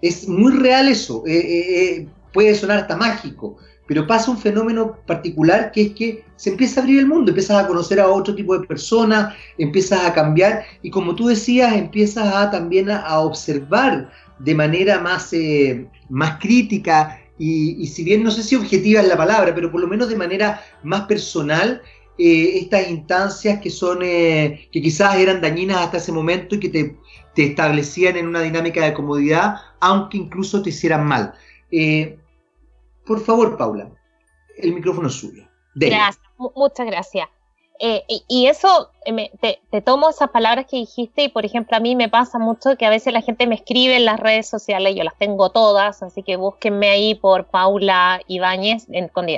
Es muy real eso, eh, eh, puede sonar hasta mágico, pero pasa un fenómeno particular que es que se empieza a abrir el mundo, empiezas a conocer a otro tipo de personas, empiezas a cambiar y como tú decías, empiezas a también a, observar de manera más, más crítica y, si bien no sé si objetiva es la palabra, pero por lo menos de manera más personal, eh, estas instancias que son, eh, que quizás eran dañinas hasta ese momento y que te, establecían en una dinámica de comodidad, aunque incluso te hicieran mal. Eh, por favor, Paula, el micrófono es suyo. Gracias, muchas gracias. Eh, y, eso, eh, te, tomo esas palabras que dijiste y, por ejemplo, a mí me pasa mucho que a veces la gente me escribe en las redes sociales, yo las tengo todas, así que búsquenme ahí por Paula Ibáñez,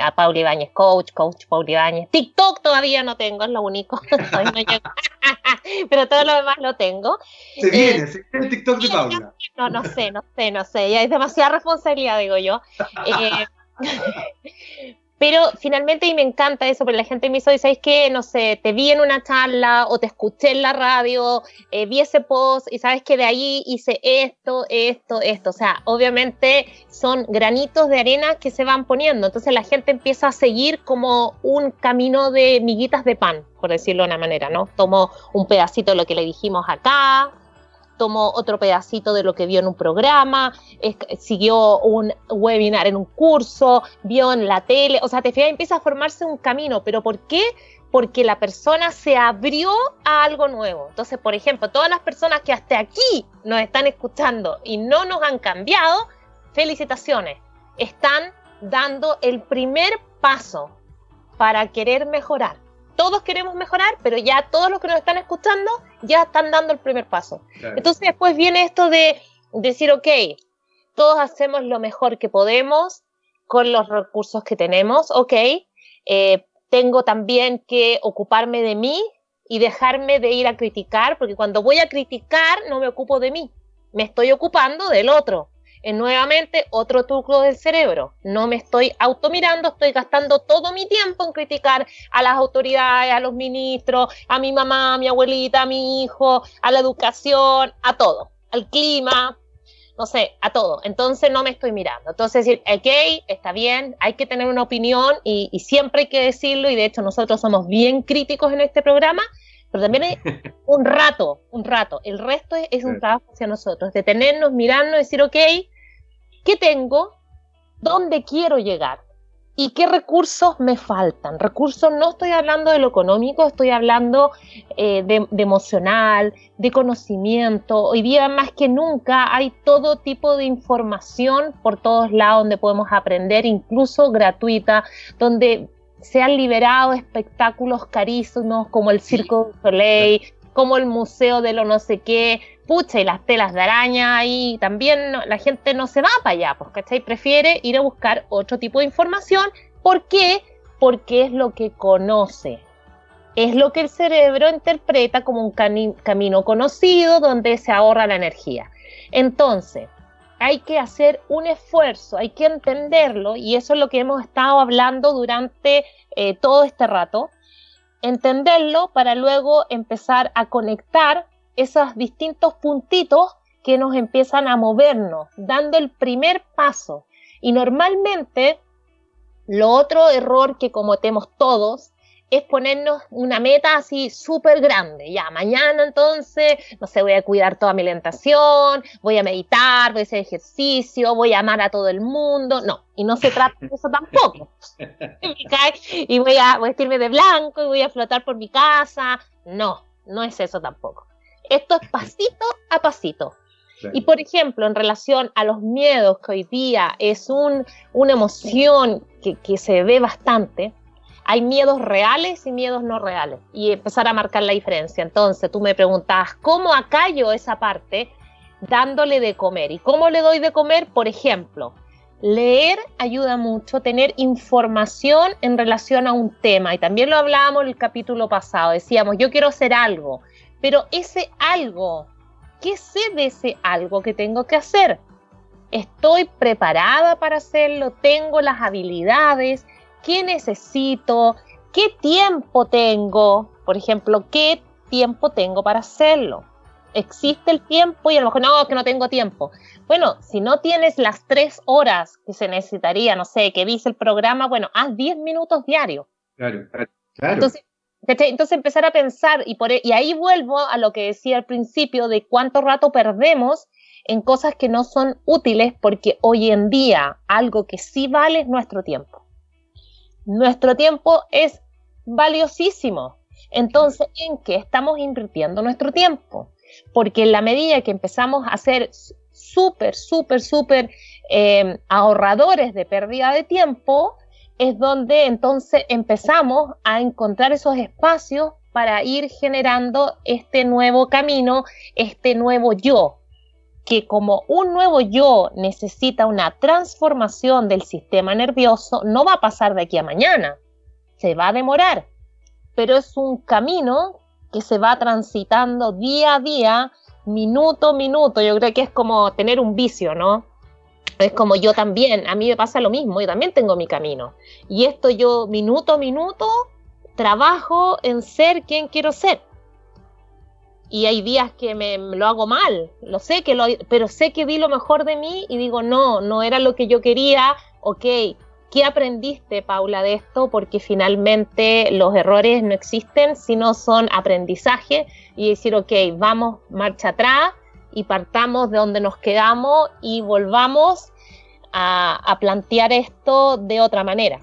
a Paula Ibáñez Coach, Coach Paula Ibáñez. TikTok todavía no tengo, es lo único. *laughs* *laughs* Pero todo lo demás lo tengo. Se viene, se viene el TikTok de Paula. No, no sé, no sé, no sé, ya es demasiada responsabilidad, digo yo. *laughs* Eh, pero finalmente, y me encanta eso, porque la gente me dice, ¿sabes qué? No sé, te vi en una charla o te escuché en la radio, eh, vi ese post y sabes que de ahí hice esto, esto, esto. O sea, obviamente son granitos de arena que se van poniendo. Entonces la gente empieza a seguir como un camino de miguitas de pan, por decirlo de una manera, ¿no? Tomo un pedacito de lo que le dijimos acá, tomó otro pedacito de lo que vio en un programa, siguió un webinar en un curso, vio en la tele, o sea, te fijas, empieza a formarse un camino, pero ¿por qué? Porque la persona se abrió a algo nuevo. Entonces, por ejemplo, todas las personas que hasta aquí nos están escuchando y no nos han cambiado, felicitaciones, están dando el primer paso para querer mejorar todos queremos mejorar, pero ya todos los que nos están escuchando ya están dando el primer paso. Entonces después viene esto de decir, ok, todos hacemos lo mejor que podemos con los recursos que tenemos, ok, eh, tengo también que ocuparme de mí y dejarme de ir a criticar, porque cuando voy a criticar no me ocupo de mí, me estoy ocupando del otro es nuevamente otro truco del cerebro. No me estoy automirando, estoy gastando todo mi tiempo en criticar a las autoridades, a los ministros, a mi mamá, a mi abuelita, a mi hijo, a la educación, a todo, al clima, no sé, a todo. Entonces no me estoy mirando. Entonces decir, ok, está bien, hay que tener una opinión y, siempre hay que decirlo y de hecho nosotros somos bien críticos en este programa, pero también hay *laughs* un rato, un rato. El resto es, es un trabajo hacia nosotros, detenernos, mirarnos, decir, ok, ¿Qué tengo? ¿Dónde quiero llegar? ¿Y qué recursos me faltan? Recursos no estoy hablando de lo económico, estoy hablando eh, de, emocional, de conocimiento. Hoy día más que nunca hay todo tipo de información por todos lados donde podemos aprender, incluso gratuita, donde se han liberado espectáculos carísimos como el Circo du Soleil, como el Museo de lo no sé qué, pucha, y las telas de araña, y también la gente no se va para allá, pues, ¿cachai? Prefiere ir a buscar otro tipo de información. ¿Por qué? Porque es lo que conoce. Es lo que el cerebro interpreta como un camino conocido donde se ahorra la energía. Entonces, hay que hacer un esfuerzo, hay que entenderlo, y eso es lo que hemos estado hablando durante eh, todo este rato, entenderlo para luego empezar a conectar esos distintos puntitos que nos empiezan a movernos, dando el primer paso. Y normalmente, lo otro error que cometemos todos es ponernos una meta así súper grande. Ya, mañana entonces, no sé, voy a cuidar toda mi alimentación, voy a meditar, voy a hacer ejercicio, voy a amar a todo el mundo. No, y no se trata de eso tampoco. *laughs* y voy a vestirme de blanco y voy a flotar por mi casa. No, no es eso tampoco. Esto es pasito a pasito. Y por ejemplo, en relación a los miedos, que hoy día es un, una emoción que, que se ve bastante, hay miedos reales y miedos no reales y empezar a marcar la diferencia. Entonces tú me preguntabas, ¿cómo acallo esa parte dándole de comer? ¿Y cómo le doy de comer? Por ejemplo, leer ayuda mucho, tener información en relación a un tema. Y también lo hablábamos en el capítulo pasado, decíamos, yo quiero hacer algo, pero ese algo, ¿qué sé de ese algo que tengo que hacer? ¿Estoy preparada para hacerlo? ¿Tengo las habilidades? qué necesito, qué tiempo tengo, por ejemplo, qué tiempo tengo para hacerlo. Existe el tiempo y a lo mejor no, que no tengo tiempo. Bueno, si no tienes las tres horas que se necesitaría, no sé, que dice el programa, bueno, haz diez minutos diarios. Claro, claro. Entonces, entonces empezar a pensar, y, por, e, y ahí vuelvo a lo que decía al principio de cuánto rato perdemos en cosas que no son útiles, porque hoy en día algo que sí vale es nuestro tiempo nuestro tiempo es valiosísimo. Entonces, ¿en qué estamos invirtiendo nuestro tiempo? Porque en la medida que empezamos a ser súper, súper, súper em, ahorradores de pérdida de tiempo, es donde entonces empezamos a encontrar esos espacios para ir generando este nuevo camino, este nuevo yo, que como un nuevo yo necesita una transformación del sistema nervioso, no va a pasar de aquí a mañana, se va a demorar, pero es un camino que se va transitando día a día, minuto a minuto. Yo creo que es como tener un vicio, ¿no? Es como yo también, a mí me pasa lo mismo, yo también tengo mi camino. Y esto yo minuto a minuto trabajo en ser quien quiero ser. Y hay días que me, lo hago mal, lo sé que lo, pero sé que di lo mejor de mí y digo, no, no era lo que yo quería, ok, ¿qué aprendiste, Paula, de esto? Porque finalmente los errores no existen, sino son aprendizaje y decir, ok, vamos, marcha atrás y partamos de donde nos quedamos y volvamos a, plantear esto de otra manera,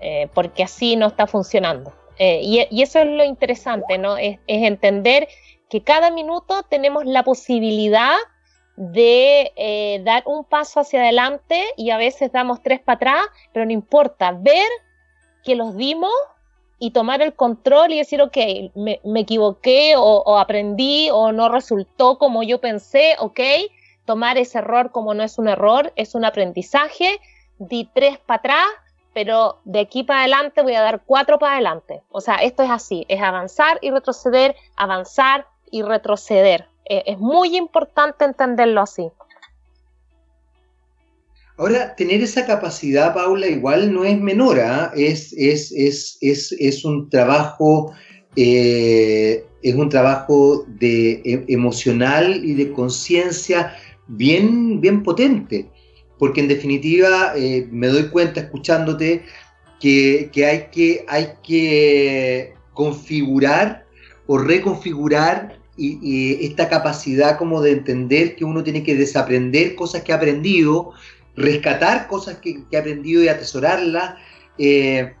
eh, porque así no está funcionando. Eh, y, eso es lo interesante, ¿no? Es, entender que cada minuto tenemos la posibilidad de eh, dar un paso hacia adelante y a veces damos tres para atrás, pero no importa, ver que los dimos y tomar el control y decir, ok, me, equivoqué o, aprendí o no resultó como yo pensé, ok, tomar ese error como no es un error, es un aprendizaje, di tres para atrás, pero de aquí para adelante voy a dar cuatro para adelante. O sea, esto es así, es avanzar y retroceder, avanzar y retroceder. E, es muy importante entenderlo así. Ahora, tener esa capacidad, Paula, igual no es menor, ¿ah? es, es, es, un trabajo, eh, es un trabajo de, e, emocional y de conciencia bien, bien potente, porque en definitiva eh, me doy cuenta escuchándote que, hay que hay que configurar o reconfigurar y, esta capacidad como de entender que uno tiene que desaprender cosas que ha aprendido, rescatar cosas que, ha aprendido y atesorarlas. Eh,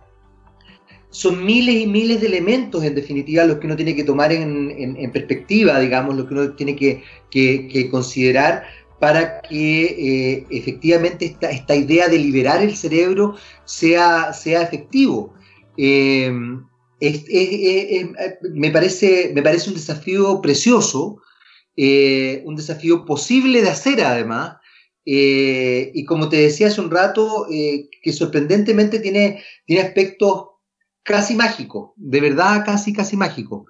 son miles y miles de elementos, en definitiva, los que uno tiene que tomar en, perspectiva, digamos, lo que uno tiene que, considerar para que eh, efectivamente esta, esta, idea de liberar el cerebro sea, sea efectivo. Eh, me, parece, me parece un desafío precioso, un desafío posible de hacer además, y como te decía hace un rato, que sorprendentemente tiene, tiene aspectos casi mágico, de verdad casi, casi mágico.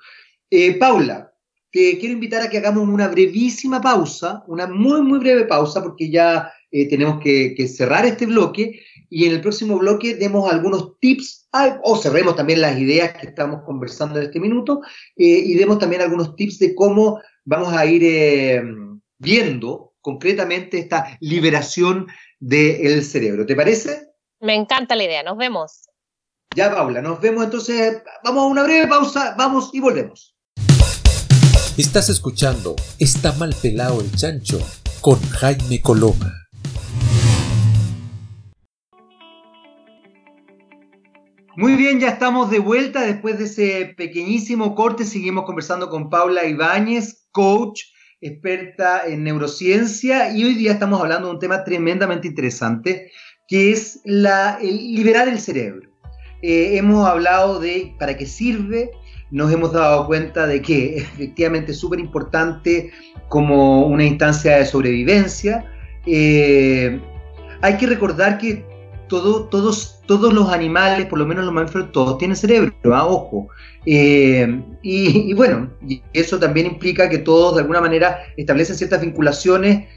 Eh, Paula, te quiero invitar a que hagamos una brevísima pausa, una muy, muy breve pausa, porque ya eh, tenemos que, cerrar este bloque y en el próximo bloque demos algunos tips o cerremos también las ideas que estamos conversando en este minuto eh, y demos también algunos tips de cómo vamos a ir viendo concretamente esta liberación del cerebro. ¿Te parece? Me encanta la idea, nos vemos. Ya, Paula, nos vemos entonces. Vamos a una breve pausa, vamos y volvemos. Estás escuchando Está mal pelado el chancho con Jaime Coloma. Muy bien, ya estamos de vuelta después de ese pequeñísimo corte. Seguimos conversando con Paula Ibáñez, coach, experta en neurociencia, y hoy día estamos hablando de un tema tremendamente interesante, que es la, el liberar el cerebro. Eh, hemos hablado de para qué sirve, nos hemos dado cuenta de que *laughs* efectivamente es súper importante como una instancia de sobrevivencia. Eh, hay que recordar que todo, todos, todos los animales, por lo menos los mamíferos, todos tienen cerebro, ¿ah? ojo. Eh, y, bueno, eso también implica que todos de alguna manera establecen ciertas vinculaciones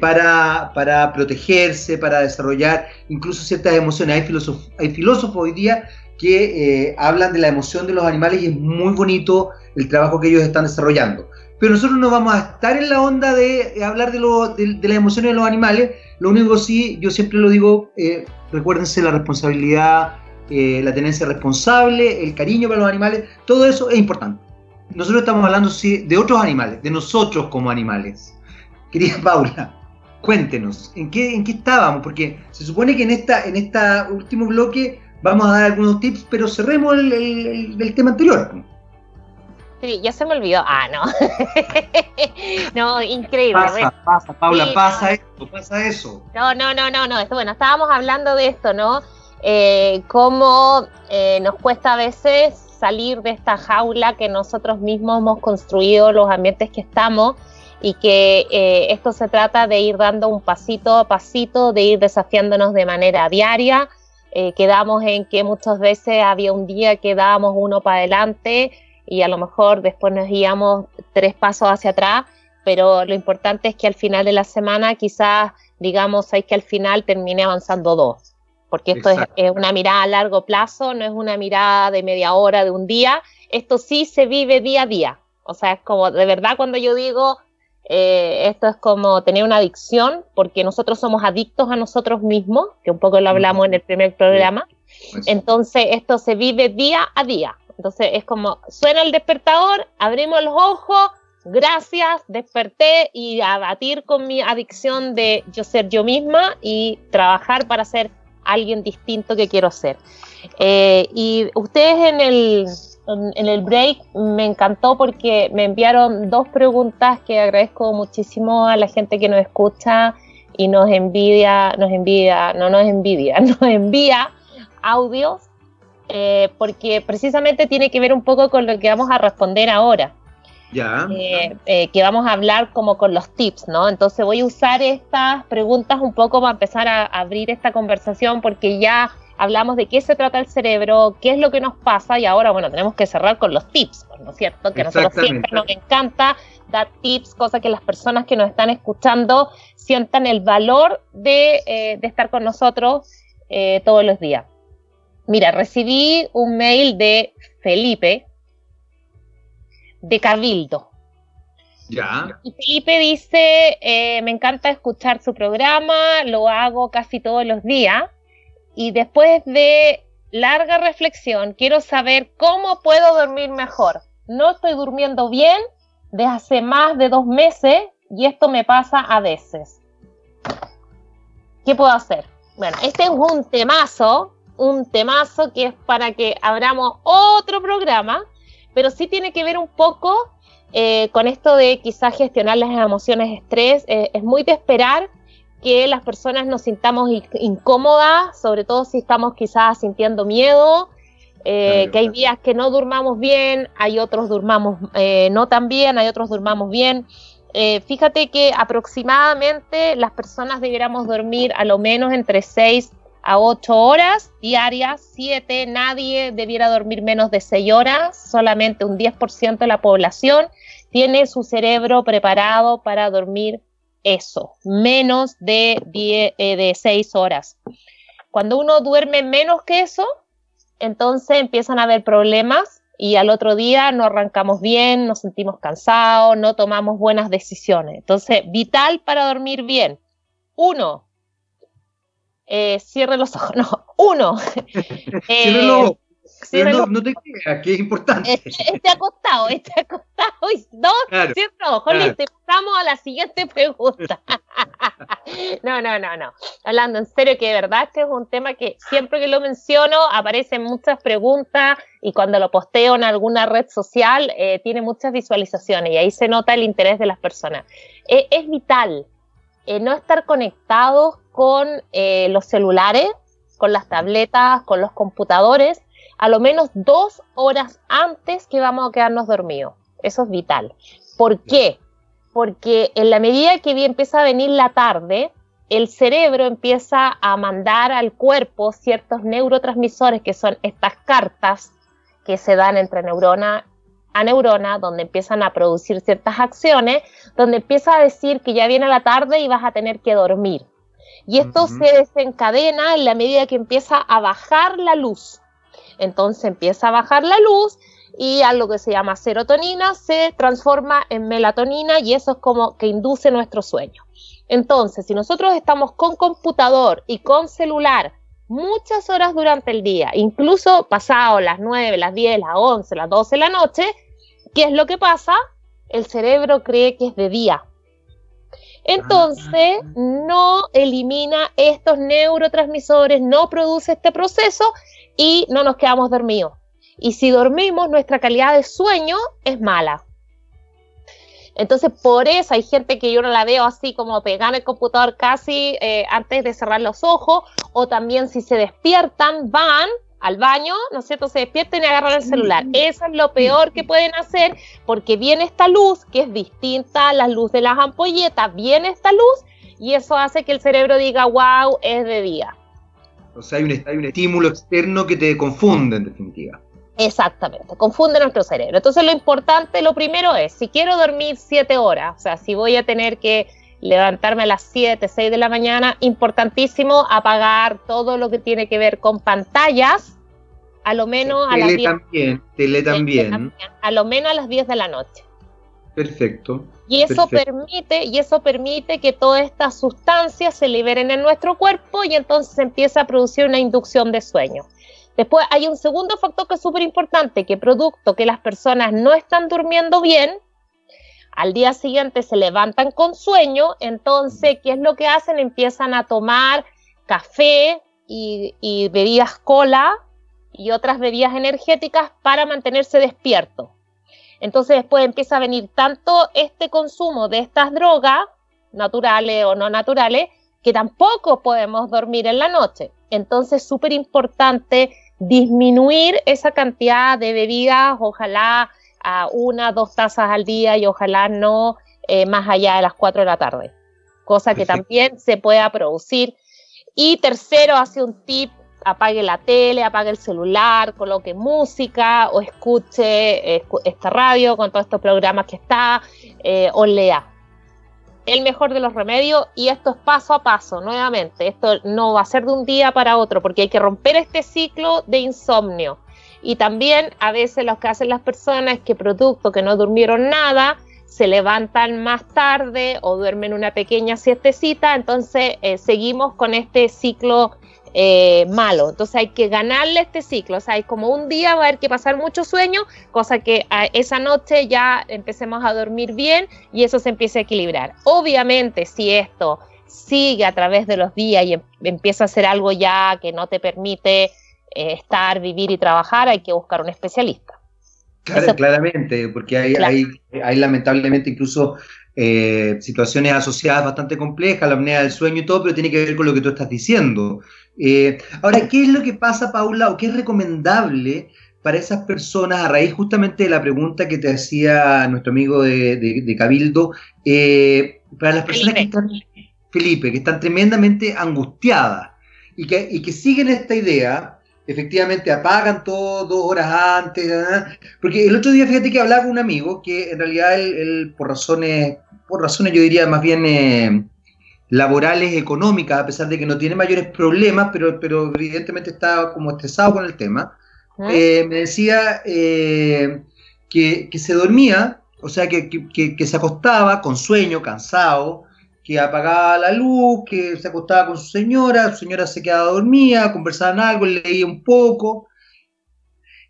para, para, protegerse, para desarrollar incluso ciertas emociones. Hay, filósofos, hay filósofos hoy día que eh, hablan de la emoción de los animales y es muy bonito el trabajo que ellos están desarrollando. Pero nosotros no vamos a estar en la onda de eh, hablar de, lo, de, las emociones de los animales. Lo único sí, yo siempre lo digo, eh, recuérdense la responsabilidad, la tenencia responsable, el cariño para los animales, todo eso es importante. Nosotros estamos hablando de otros animales, de nosotros como animales. Querida *laughs* Paula, cuéntenos, ¿en qué, en qué estábamos? Porque se supone que en este en esta último bloque vamos a dar algunos tips, pero cerremos el, tema anterior. Sí, ya se me olvidó. Ah, no. *laughs* no, increíble. Pasa, pasa, Paula, pasa esto, pasa eso. No, no, no, no, no. Esto, bueno, estábamos hablando de esto, ¿no? eh, cómo eh, nos cuesta a veces salir de esta jaula que nosotros mismos hemos construido, los ambientes que estamos, y que eh, esto se trata de ir dando un pasito a pasito, de ir desafiándonos de manera diaria. quedamos en que muchas veces había un día que dábamos uno para adelante y a lo mejor después nos íbamos tres pasos hacia atrás, pero lo importante es que al final de la semana quizás digamos hay que al final termine avanzando dos, porque esto es, una mirada a largo plazo, no es una mirada de media hora, de un día, esto sí se vive día a día, o sea, es como de verdad cuando yo digo eh, esto es como tener una adicción, porque nosotros somos adictos a nosotros mismos, que un poco lo hablamos en el primer programa. Entonces, esto se vive día a día. Entonces es como, suena el despertador, abrimos los ojos, gracias, desperté y a batir con mi adicción de yo ser yo misma y trabajar para ser alguien distinto que quiero ser. Eh, y ustedes en el, en, el break me encantó porque me enviaron dos preguntas que agradezco muchísimo a la gente que nos escucha y nos envidia, nos envidia, no nos envidia, *laughs* nos envía audios eh, porque precisamente tiene que ver un poco con lo que vamos a responder ahora. Ya. Eh, eh, que vamos a hablar como con los tips, ¿no? Entonces voy a usar estas preguntas un poco para empezar a abrir esta conversación porque ya hablamos de qué se trata el cerebro, qué es lo que nos pasa y ahora, bueno, tenemos que cerrar con los tips, ¿no es cierto? Que a nosotros siempre nos encanta dar tips, cosas que las personas que nos están escuchando sientan el valor de, de estar con nosotros todos los días. Mira, recibí un mail de Felipe de Cabildo. Ya. Y Felipe dice, eh, me encanta escuchar su programa, lo hago casi todos los días y después de larga reflexión quiero saber cómo puedo dormir mejor. No estoy durmiendo bien desde hace más de dos meses y esto me pasa a veces. ¿Qué puedo hacer? Bueno, este es un temazo un temazo que es para que abramos otro programa, pero sí tiene que ver un poco eh, con esto de quizás gestionar las emociones de estrés. Eh, es muy de esperar que las personas nos sintamos incómodas, sobre todo si estamos quizás sintiendo miedo, eh, que hay días que no durmamos bien, hay otros durmamos no tan bien, hay otros durmamos bien. fíjate que aproximadamente las personas debiéramos dormir a lo menos entre 6 a 8 horas diarias, 7, nadie debiera dormir menos de 6 horas, solamente un 10% de la población tiene su cerebro preparado para dormir eso, menos de, 10, eh, de 6 horas. Cuando uno duerme menos que eso, entonces empiezan a haber problemas y al otro día no arrancamos bien, nos sentimos cansados, no tomamos buenas decisiones. Entonces, vital para dormir bien. Uno, eh, cierre los ojos. *laughs* No, uno. *laughs* eh, no, no, te creas, que es importante. Esté, acostado, esté acostado. Y dos, claro, cierre los ojos. Listo, pasamos a la siguiente pregunta. *laughs* no, no, no, no. Hablando en serio, que de verdad este es un tema que siempre que lo menciono aparecen muchas preguntas y cuando lo posteo en alguna red social eh, tiene muchas visualizaciones y ahí se nota el interés de las personas. Eh, es vital eh, no estar conectados con eh, los celulares, con las tabletas, con los computadores, a lo menos dos horas antes que vamos a quedarnos dormidos. Eso es vital. ¿Por qué? Porque en la medida que empieza a venir la tarde, el cerebro empieza a mandar al cuerpo ciertos neurotransmisores que son estas cartas que se dan entre neurona a neurona, donde empiezan a producir ciertas acciones, donde empieza a decir que ya viene la tarde y vas a tener que dormir. Y esto se desencadena en la medida que empieza a bajar la luz. Entonces empieza a bajar la luz y algo que se llama serotonina se transforma en melatonina y eso es como que induce nuestro sueño. Entonces, si nosotros estamos con computador y con celular muchas horas durante el día, incluso pasado las 9, las 10, las 11, las 12 de la noche, ¿qué es lo que pasa? El cerebro cree que es de día entonces, no elimina estos neurotransmisores, no produce este proceso y no nos quedamos dormidos. Y si dormimos, nuestra calidad de sueño es mala. Entonces, por eso hay gente que yo no la veo así como pegada en el computador casi eh, antes de cerrar los ojos, o también si se despiertan, van al baño, ¿no es cierto? Se despierten y agarran el celular. Eso es lo peor que pueden hacer porque viene esta luz que es distinta a la luz de las ampolletas, viene esta luz y eso hace que el cerebro diga, wow, es de día. O sea, hay un, hay un estímulo externo que te confunde en definitiva. Exactamente, confunde nuestro cerebro. Entonces lo importante, lo primero es, si quiero dormir siete horas, o sea, si voy a tener que levantarme a las 7, 6 de la mañana, importantísimo apagar todo lo que tiene que ver con pantallas, a lo menos a las 10. También, tele también. A lo menos a las 10 de la noche. Perfecto. Y eso permite, y eso permite que todas estas sustancias se liberen en nuestro cuerpo y entonces empieza a producir una inducción de sueño. Después hay un segundo factor que es súper importante, que producto que las personas no están durmiendo bien, al día siguiente se levantan con sueño, entonces, ¿qué es lo que hacen? Empiezan a tomar café y, bebidas cola y otras bebidas energéticas para mantenerse despierto. Entonces después empieza a venir tanto este consumo de estas drogas, naturales o no naturales, que tampoco podemos dormir en la noche. Entonces es súper importante disminuir esa cantidad de bebidas, ojalá a una, dos tazas al día y ojalá no eh, más allá de las cuatro de la tarde, cosa que también se pueda producir. Y tercero, hace un tip, apague la tele, apague el celular, coloque música o escuche esta radio con todos estos programas que está eh, o lea. El mejor de los remedios y esto es paso a paso, nuevamente, esto no va a ser de un día para otro porque hay que romper este ciclo de insomnio y también a veces lo que hacen las personas es que producto que no durmieron nada, se levantan más tarde o duermen una pequeña siestecita, entonces eh, seguimos con este ciclo eh, malo. Entonces hay que ganarle este ciclo. O sea, hay como un día va a haber que pasar mucho sueño, cosa que esa noche ya empecemos a dormir bien y eso se empiece a equilibrar. Obviamente, si esto sigue a través de los días y em, empieza a ser algo ya que no te permite eh, estar, vivir y trabajar, hay que buscar un especialista. Claro, claramente, porque hay, hay, hay, lamentablemente incluso eh, situaciones asociadas bastante complejas, la apnea del sueño y todo, pero tiene que ver con lo que tú estás diciendo. Eh, ahora, ¿qué es lo que pasa, Paula, o qué es recomendable para esas personas a raíz justamente de la pregunta que te hacía nuestro amigo de, Cabildo, para las personas que están, Felipe, que están tremendamente angustiadas y que, y que siguen esta idea efectivamente apagan todo dos horas antes, porque el otro día fíjate que hablaba con un amigo que en realidad él, por razones, por razones yo diría más bien eh, laborales, económicas, a pesar de que no tiene mayores problemas, pero, pero evidentemente está como estresado con el tema, eh, me decía eh, que, se dormía, o sea, que, que se acostaba con sueño, cansado, que apagaba la luz, que se acostaba con su señora, su señora se quedaba dormida, conversaban algo, leía un poco,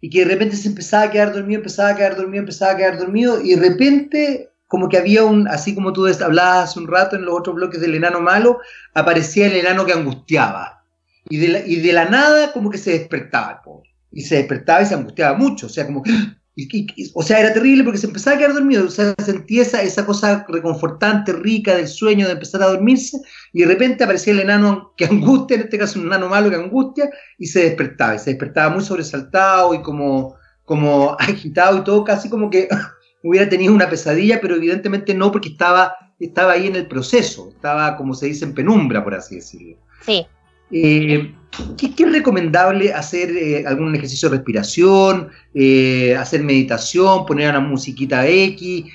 y que de repente se empezaba a quedar dormido, empezaba a quedar dormido, empezaba a quedar dormido, y de repente, como que había un, así como tú hablabas hace un rato en los otros bloques del enano malo, aparecía el enano que angustiaba, y de la, y de la nada como que se despertaba y se despertaba y se angustiaba mucho, o sea, como o sea, era terrible porque se empezaba a quedar dormido, o sea, sentía esa, esa cosa reconfortante, rica del sueño de empezar a dormirse, y de repente aparecía el enano que angustia, en este caso un enano malo que angustia, y se despertaba, y se despertaba muy sobresaltado y como, como agitado y todo, casi como que *laughs* hubiera tenido una pesadilla, pero evidentemente no porque estaba, estaba ahí en el proceso, estaba como se dice en penumbra, por así decirlo. Sí. Eh, ¿qué, es recomendable hacer eh, algún ejercicio de respiración, eh, hacer meditación, poner una musiquita X?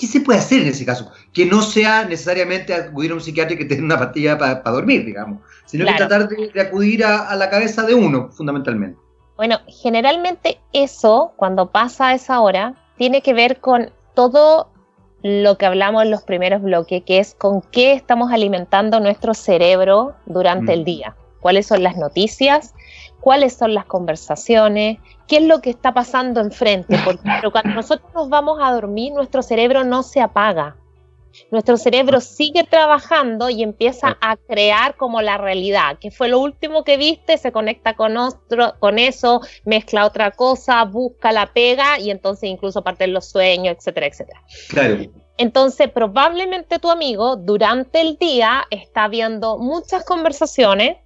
¿Qué se puede hacer en ese caso? Que no sea necesariamente acudir a un psiquiatra que tenga una pastilla para dormir, digamos, sino que tratar de, acudir a, la cabeza de uno, fundamentalmente. Bueno, generalmente eso, cuando pasa a esa hora, tiene que ver con todo lo que hablamos en los primeros bloques, que es con qué estamos alimentando nuestro cerebro durante el mm. día. ¿Cuáles son las noticias? ¿Cuáles son las conversaciones? ¿Qué es lo que está pasando enfrente? Porque cuando nosotros nos vamos a dormir, nuestro cerebro no se apaga. Nuestro cerebro sigue trabajando y empieza a crear como la realidad, que fue lo último que viste, se conecta con otro, con eso, mezcla otra cosa, busca la pega y entonces incluso parten los sueños, etcétera, etcétera. Claro. Entonces, probablemente tu amigo durante el día está viendo muchas conversaciones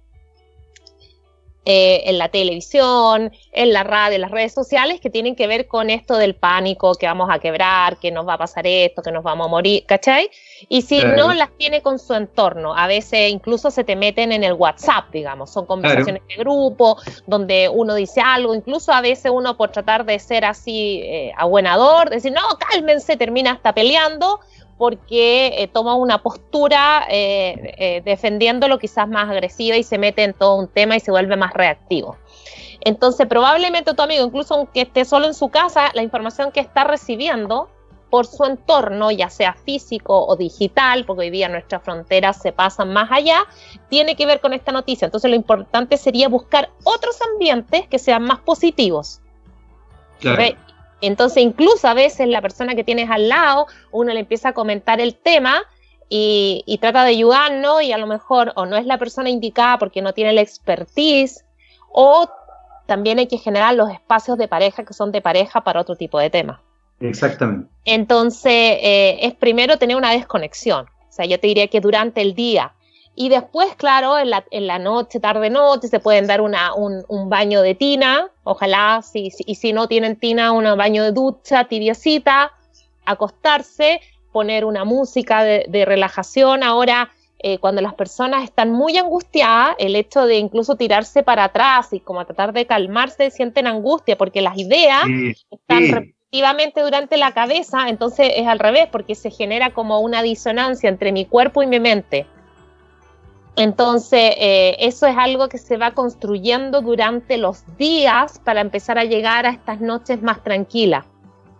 eh, en la televisión, en la radio, en las redes sociales que tienen que ver con esto del pánico, que vamos a quebrar, que nos va a pasar esto, que nos vamos a morir, ¿cachai? Y si no las tiene con su entorno, a veces incluso se te meten en el WhatsApp, digamos, son conversaciones de grupo donde uno dice algo, incluso a veces uno por tratar de ser así eh, abuenador, decir, no, cálmense, termina hasta peleando porque eh, toma una postura eh, eh, defendiéndolo quizás más agresiva y se mete en todo un tema y se vuelve más reactivo. Entonces, probablemente tu amigo, incluso aunque esté solo en su casa, la información que está recibiendo por su entorno, ya sea físico o digital, porque hoy día nuestras fronteras se pasan más allá, tiene que ver con esta noticia. Entonces, lo importante sería buscar otros ambientes que sean más positivos. Claro. Entonces, incluso a veces la persona que tienes al lado, uno le empieza a comentar el tema y, trata de ayudarnos y a lo mejor o no es la persona indicada porque no tiene la expertise o también hay que generar los espacios de pareja que son de pareja para otro tipo de temas. Exactamente. Entonces, eh, es primero tener una desconexión. O sea, yo te diría que durante el día y después, claro, en la, en la noche, tarde-noche, se pueden dar una, un, un, baño de tina, ojalá, si, si, y si no tienen tina, un baño de ducha tibiecita, acostarse, poner una música de, de relajación. Ahora, eh, cuando las personas están muy angustiadas, el hecho de incluso tirarse para atrás y como tratar de calmarse, sienten angustia porque las ideas están sí. repetitivamente durante la cabeza, entonces es al revés, porque se genera como una disonancia entre mi cuerpo y mi mente. Entonces, eh, eso es algo que se va construyendo durante los días para empezar a llegar a estas noches más tranquilas.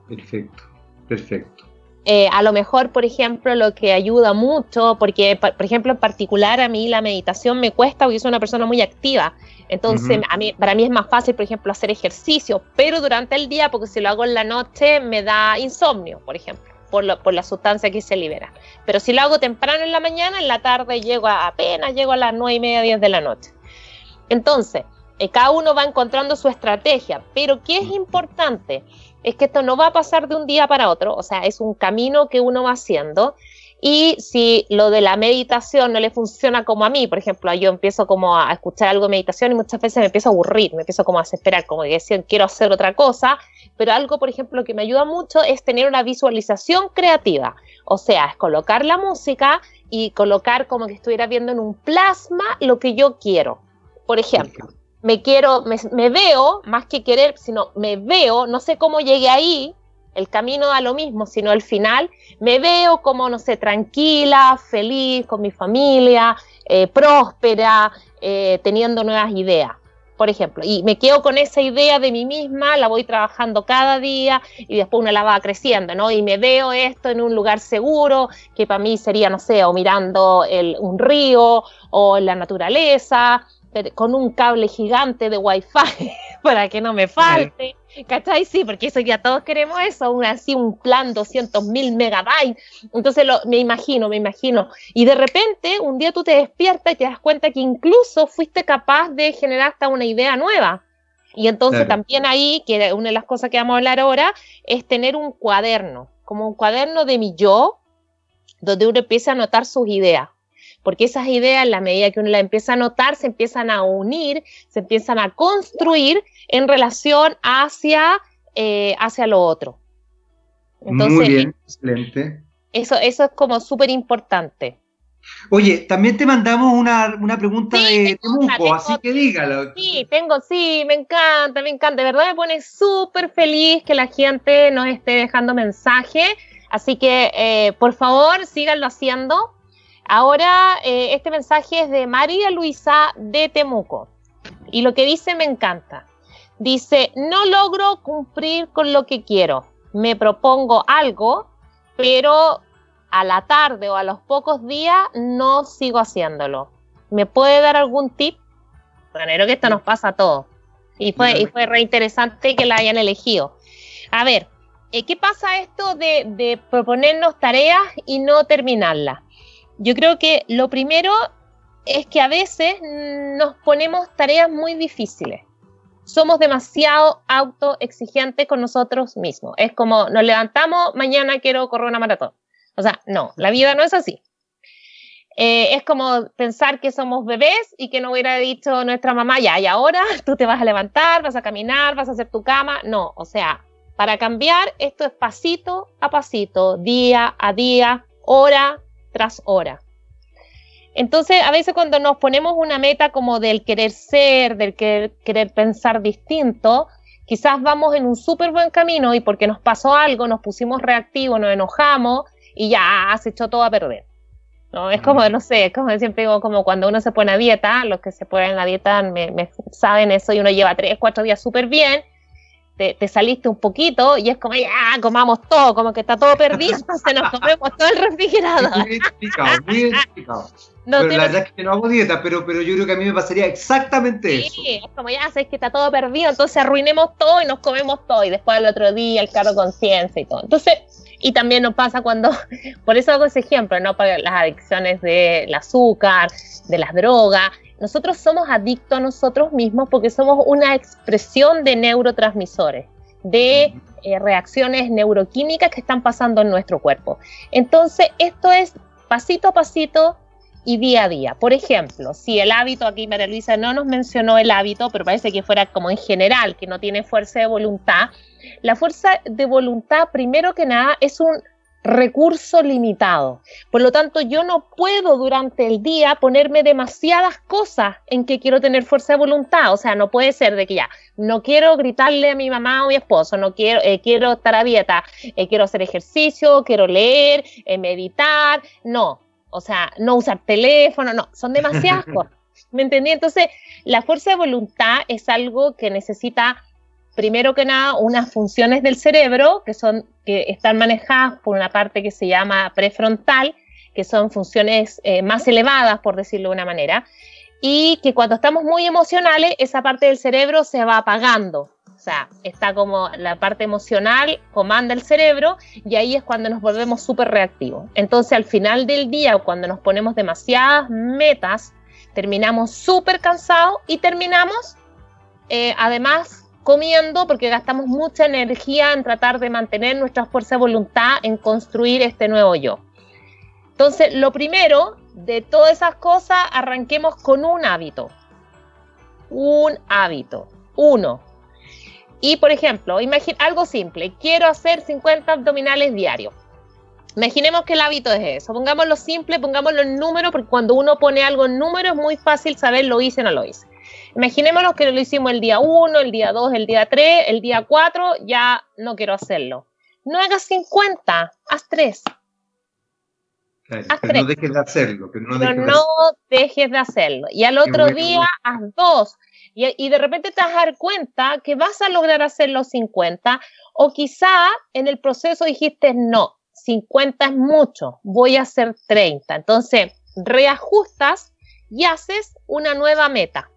Perfecto, perfecto. Eh, a lo mejor, por ejemplo, lo que ayuda mucho, porque, por ejemplo, en particular a mí la meditación me cuesta porque soy una persona muy activa. Entonces, uh -huh. a mí, para mí es más fácil, por ejemplo, hacer ejercicio, pero durante el día, porque si lo hago en la noche, me da insomnio, por ejemplo por, lo, por la sustancia que se libera. Pero si lo hago temprano en la mañana, en la tarde llego a, apenas llego a las nueve y media, 10 de la noche. Entonces, eh, cada uno va encontrando su estrategia, pero ¿qué es importante? Es que esto no va a pasar de un día para otro, o sea, es un camino que uno va haciendo y si lo de la meditación no le funciona como a mí, por ejemplo, yo empiezo como a escuchar algo de meditación y muchas veces me empiezo a aburrir, me empiezo como a desesperar, como que decir, quiero hacer otra cosa, pero algo, por ejemplo, que me ayuda mucho es tener una visualización creativa, o sea, es colocar la música y colocar como que estuviera viendo en un plasma lo que yo quiero. Por ejemplo, me quiero, me, me veo, más que querer, sino me veo, no sé cómo llegué ahí, el camino da lo mismo, sino el final, me veo como, no sé, tranquila, feliz con mi familia, eh, próspera, eh, teniendo nuevas ideas, por ejemplo. Y me quedo con esa idea de mí misma, la voy trabajando cada día y después una la va creciendo, ¿no? Y me veo esto en un lugar seguro, que para mí sería, no sé, o mirando el, un río o la naturaleza, con un cable gigante de wifi *laughs* *laughs* para que no me falte. ¿Cachai? Sí, porque eso ya todos queremos eso, un, así un plan 200 mil megabytes. Entonces lo, me imagino, me imagino. Y de repente un día tú te despiertas y te das cuenta que incluso fuiste capaz de generar hasta una idea nueva. Y entonces claro. también ahí, que una de las cosas que vamos a hablar ahora, es tener un cuaderno, como un cuaderno de mi yo, donde uno empieza a anotar sus ideas porque esas ideas, en la medida que uno las empieza a notar, se empiezan a unir, se empiezan a construir en relación hacia, eh, hacia lo otro. Entonces, Muy bien, excelente. Eso, eso es como súper importante. Oye, también te mandamos una, una pregunta sí, de Temuco, así que dígalo. Sí, tengo, sí, me encanta, me encanta. De verdad me pone súper feliz que la gente nos esté dejando mensaje. Así que, eh, por favor, síganlo haciendo. Ahora, eh, este mensaje es de María Luisa de Temuco. Y lo que dice me encanta. Dice, no logro cumplir con lo que quiero. Me propongo algo, pero a la tarde o a los pocos días no sigo haciéndolo. ¿Me puede dar algún tip? Bueno, creo que esto nos pasa a todos. Y fue, fue re interesante que la hayan elegido. A ver, eh, ¿qué pasa esto de, de proponernos tareas y no terminarlas? Yo creo que lo primero es que a veces nos ponemos tareas muy difíciles. Somos demasiado autoexigentes con nosotros mismos. Es como nos levantamos, mañana quiero correr una maratón. O sea, no, la vida no es así. Eh, es como pensar que somos bebés y que no hubiera dicho nuestra mamá, ya, y ahora *laughs* tú te vas a levantar, vas a caminar, vas a hacer tu cama. No, o sea, para cambiar esto es pasito a pasito, día a día, hora tras hora. Entonces, a veces cuando nos ponemos una meta como del querer ser, del querer, querer pensar distinto, quizás vamos en un súper buen camino y porque nos pasó algo, nos pusimos reactivos, nos enojamos y ya se echó todo a perder. ¿no? Es como, no sé, es como siempre digo, como cuando uno se pone a dieta, los que se ponen a dieta me, me saben eso y uno lleva tres, cuatro días súper bien, te, saliste un poquito y es como, ya, comamos todo, como que está todo perdido, *laughs* se nos comemos todo el refrigerador. Muy explicado, muy explicado. No la verdad es que no hago dieta, pero, pero yo creo que a mí me pasaría exactamente eso. Sí, es como ya sabes que está todo perdido, entonces arruinemos todo y nos comemos todo y después al otro día el cargo conciencia y todo. Entonces, y también nos pasa cuando, *laughs* por eso hago ese ejemplo, ¿no? Para las adicciones del azúcar, de las drogas. Nosotros somos adictos a nosotros mismos porque somos una expresión de neurotransmisores, de eh, reacciones neuroquímicas que están pasando en nuestro cuerpo. Entonces, esto es pasito a pasito y día a día. Por ejemplo, si el hábito, aquí María Luisa no nos mencionó el hábito, pero parece que fuera como en general, que no tiene fuerza de voluntad, la fuerza de voluntad, primero que nada, es un recurso limitado. Por lo tanto, yo no puedo durante el día ponerme demasiadas cosas en que quiero tener fuerza de voluntad. O sea, no puede ser de que ya, no quiero gritarle a mi mamá o mi esposo, no quiero, eh, quiero estar a dieta, eh, quiero hacer ejercicio, quiero leer, eh, meditar. No, o sea, no usar teléfono, no, son demasiadas *laughs* cosas. ¿Me entendí? Entonces, la fuerza de voluntad es algo que necesita primero que nada, unas funciones del cerebro que, son, que están manejadas por una parte que se llama prefrontal, que son funciones eh, más elevadas, por decirlo de una manera, y que cuando estamos muy emocionales, esa parte del cerebro se va apagando. O sea, está como la parte emocional comanda el cerebro y ahí es cuando nos volvemos súper reactivos. Entonces, al final del día, cuando nos ponemos demasiadas metas, terminamos súper cansados y terminamos, eh, además, comiendo porque gastamos mucha energía en tratar de mantener nuestra fuerza de voluntad en construir este nuevo yo. Entonces, lo primero de todas esas cosas, arranquemos con un hábito. Un hábito. Uno. Y, por ejemplo, imagine algo simple. Quiero hacer 50 abdominales diarios. Imaginemos que el hábito es eso. Pongámoslo simple, pongámoslo en número, porque cuando uno pone algo en número es muy fácil saber lo hice o no lo hice. Imaginémonos que lo hicimos el día 1, el día 2, el día 3, el día 4, ya no quiero hacerlo. No hagas 50, haz 3. haz pero no dejes de hacerlo. no, dejes, de hacerlo. Y al otro día haz 2. Y, y, de repente te vas a dar cuenta que vas a lograr hacer los 50 o quizá en el proceso dijiste no, 50 es mucho, voy a hacer 30. Entonces reajustas y haces una nueva meta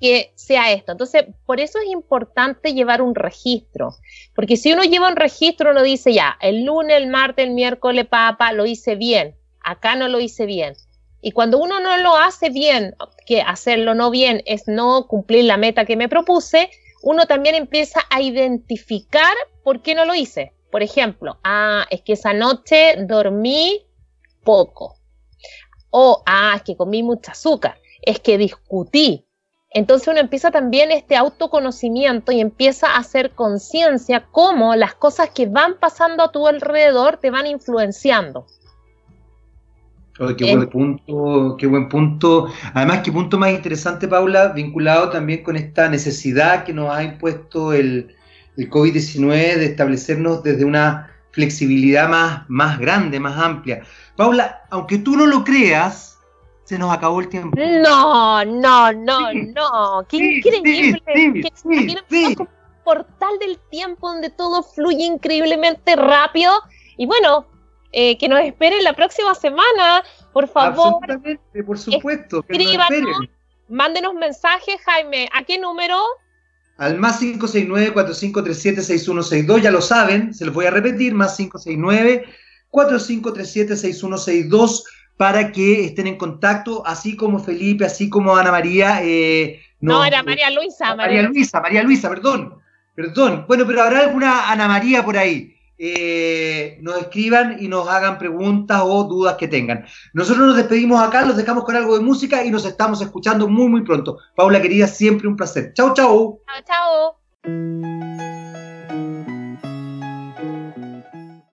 que sea esto. Entonces, por eso es importante llevar un registro, porque si uno lleva un registro, uno dice ya, el lunes, el martes, el miércoles, papá, lo hice bien, acá no lo hice bien. Y cuando uno no lo hace bien, que hacerlo no bien es no cumplir la meta que me propuse, uno también empieza a identificar por qué no lo hice. Por ejemplo, ah, es que esa noche dormí poco. O, ah, es que comí mucha azúcar es que discutí. Entonces uno empieza también este autoconocimiento y empieza a hacer conciencia cómo las cosas que van pasando a tu alrededor te van influenciando. qué buen punto, qué buen punto. Además, qué punto más interesante, Paula, vinculado también con esta necesidad que nos ha impuesto el, el COVID-19 de establecernos desde una flexibilidad más, más grande, más amplia. Paula, aunque tú no lo creas, se nos acabó el tiempo. No, no, no, no. Qué increíble. Sí, sí, un portal del tiempo donde todo fluye increíblemente rápido. Y bueno, eh, que nos esperen la próxima semana, por favor. Absolutamente, por supuesto. Escríbanos, mándenos mensajes, Jaime. ¿A qué número? Al más 569-4537-6162, ya lo saben, se los voy a repetir, más 569-4537-6162 para que estén en contacto, así como Felipe, así como Ana María. Eh, no, era María Luisa. María, Luisa, María Luisa, perdón. Perdón. Bueno, pero habrá alguna Ana María por ahí. eh, nos escriban y nos hagan preguntas o dudas que tengan. Nosotros nos despedimos acá, los dejamos con algo de música y nos estamos escuchando muy, muy pronto. Paula, querida, siempre un placer. Chau, chau. Chao, chao.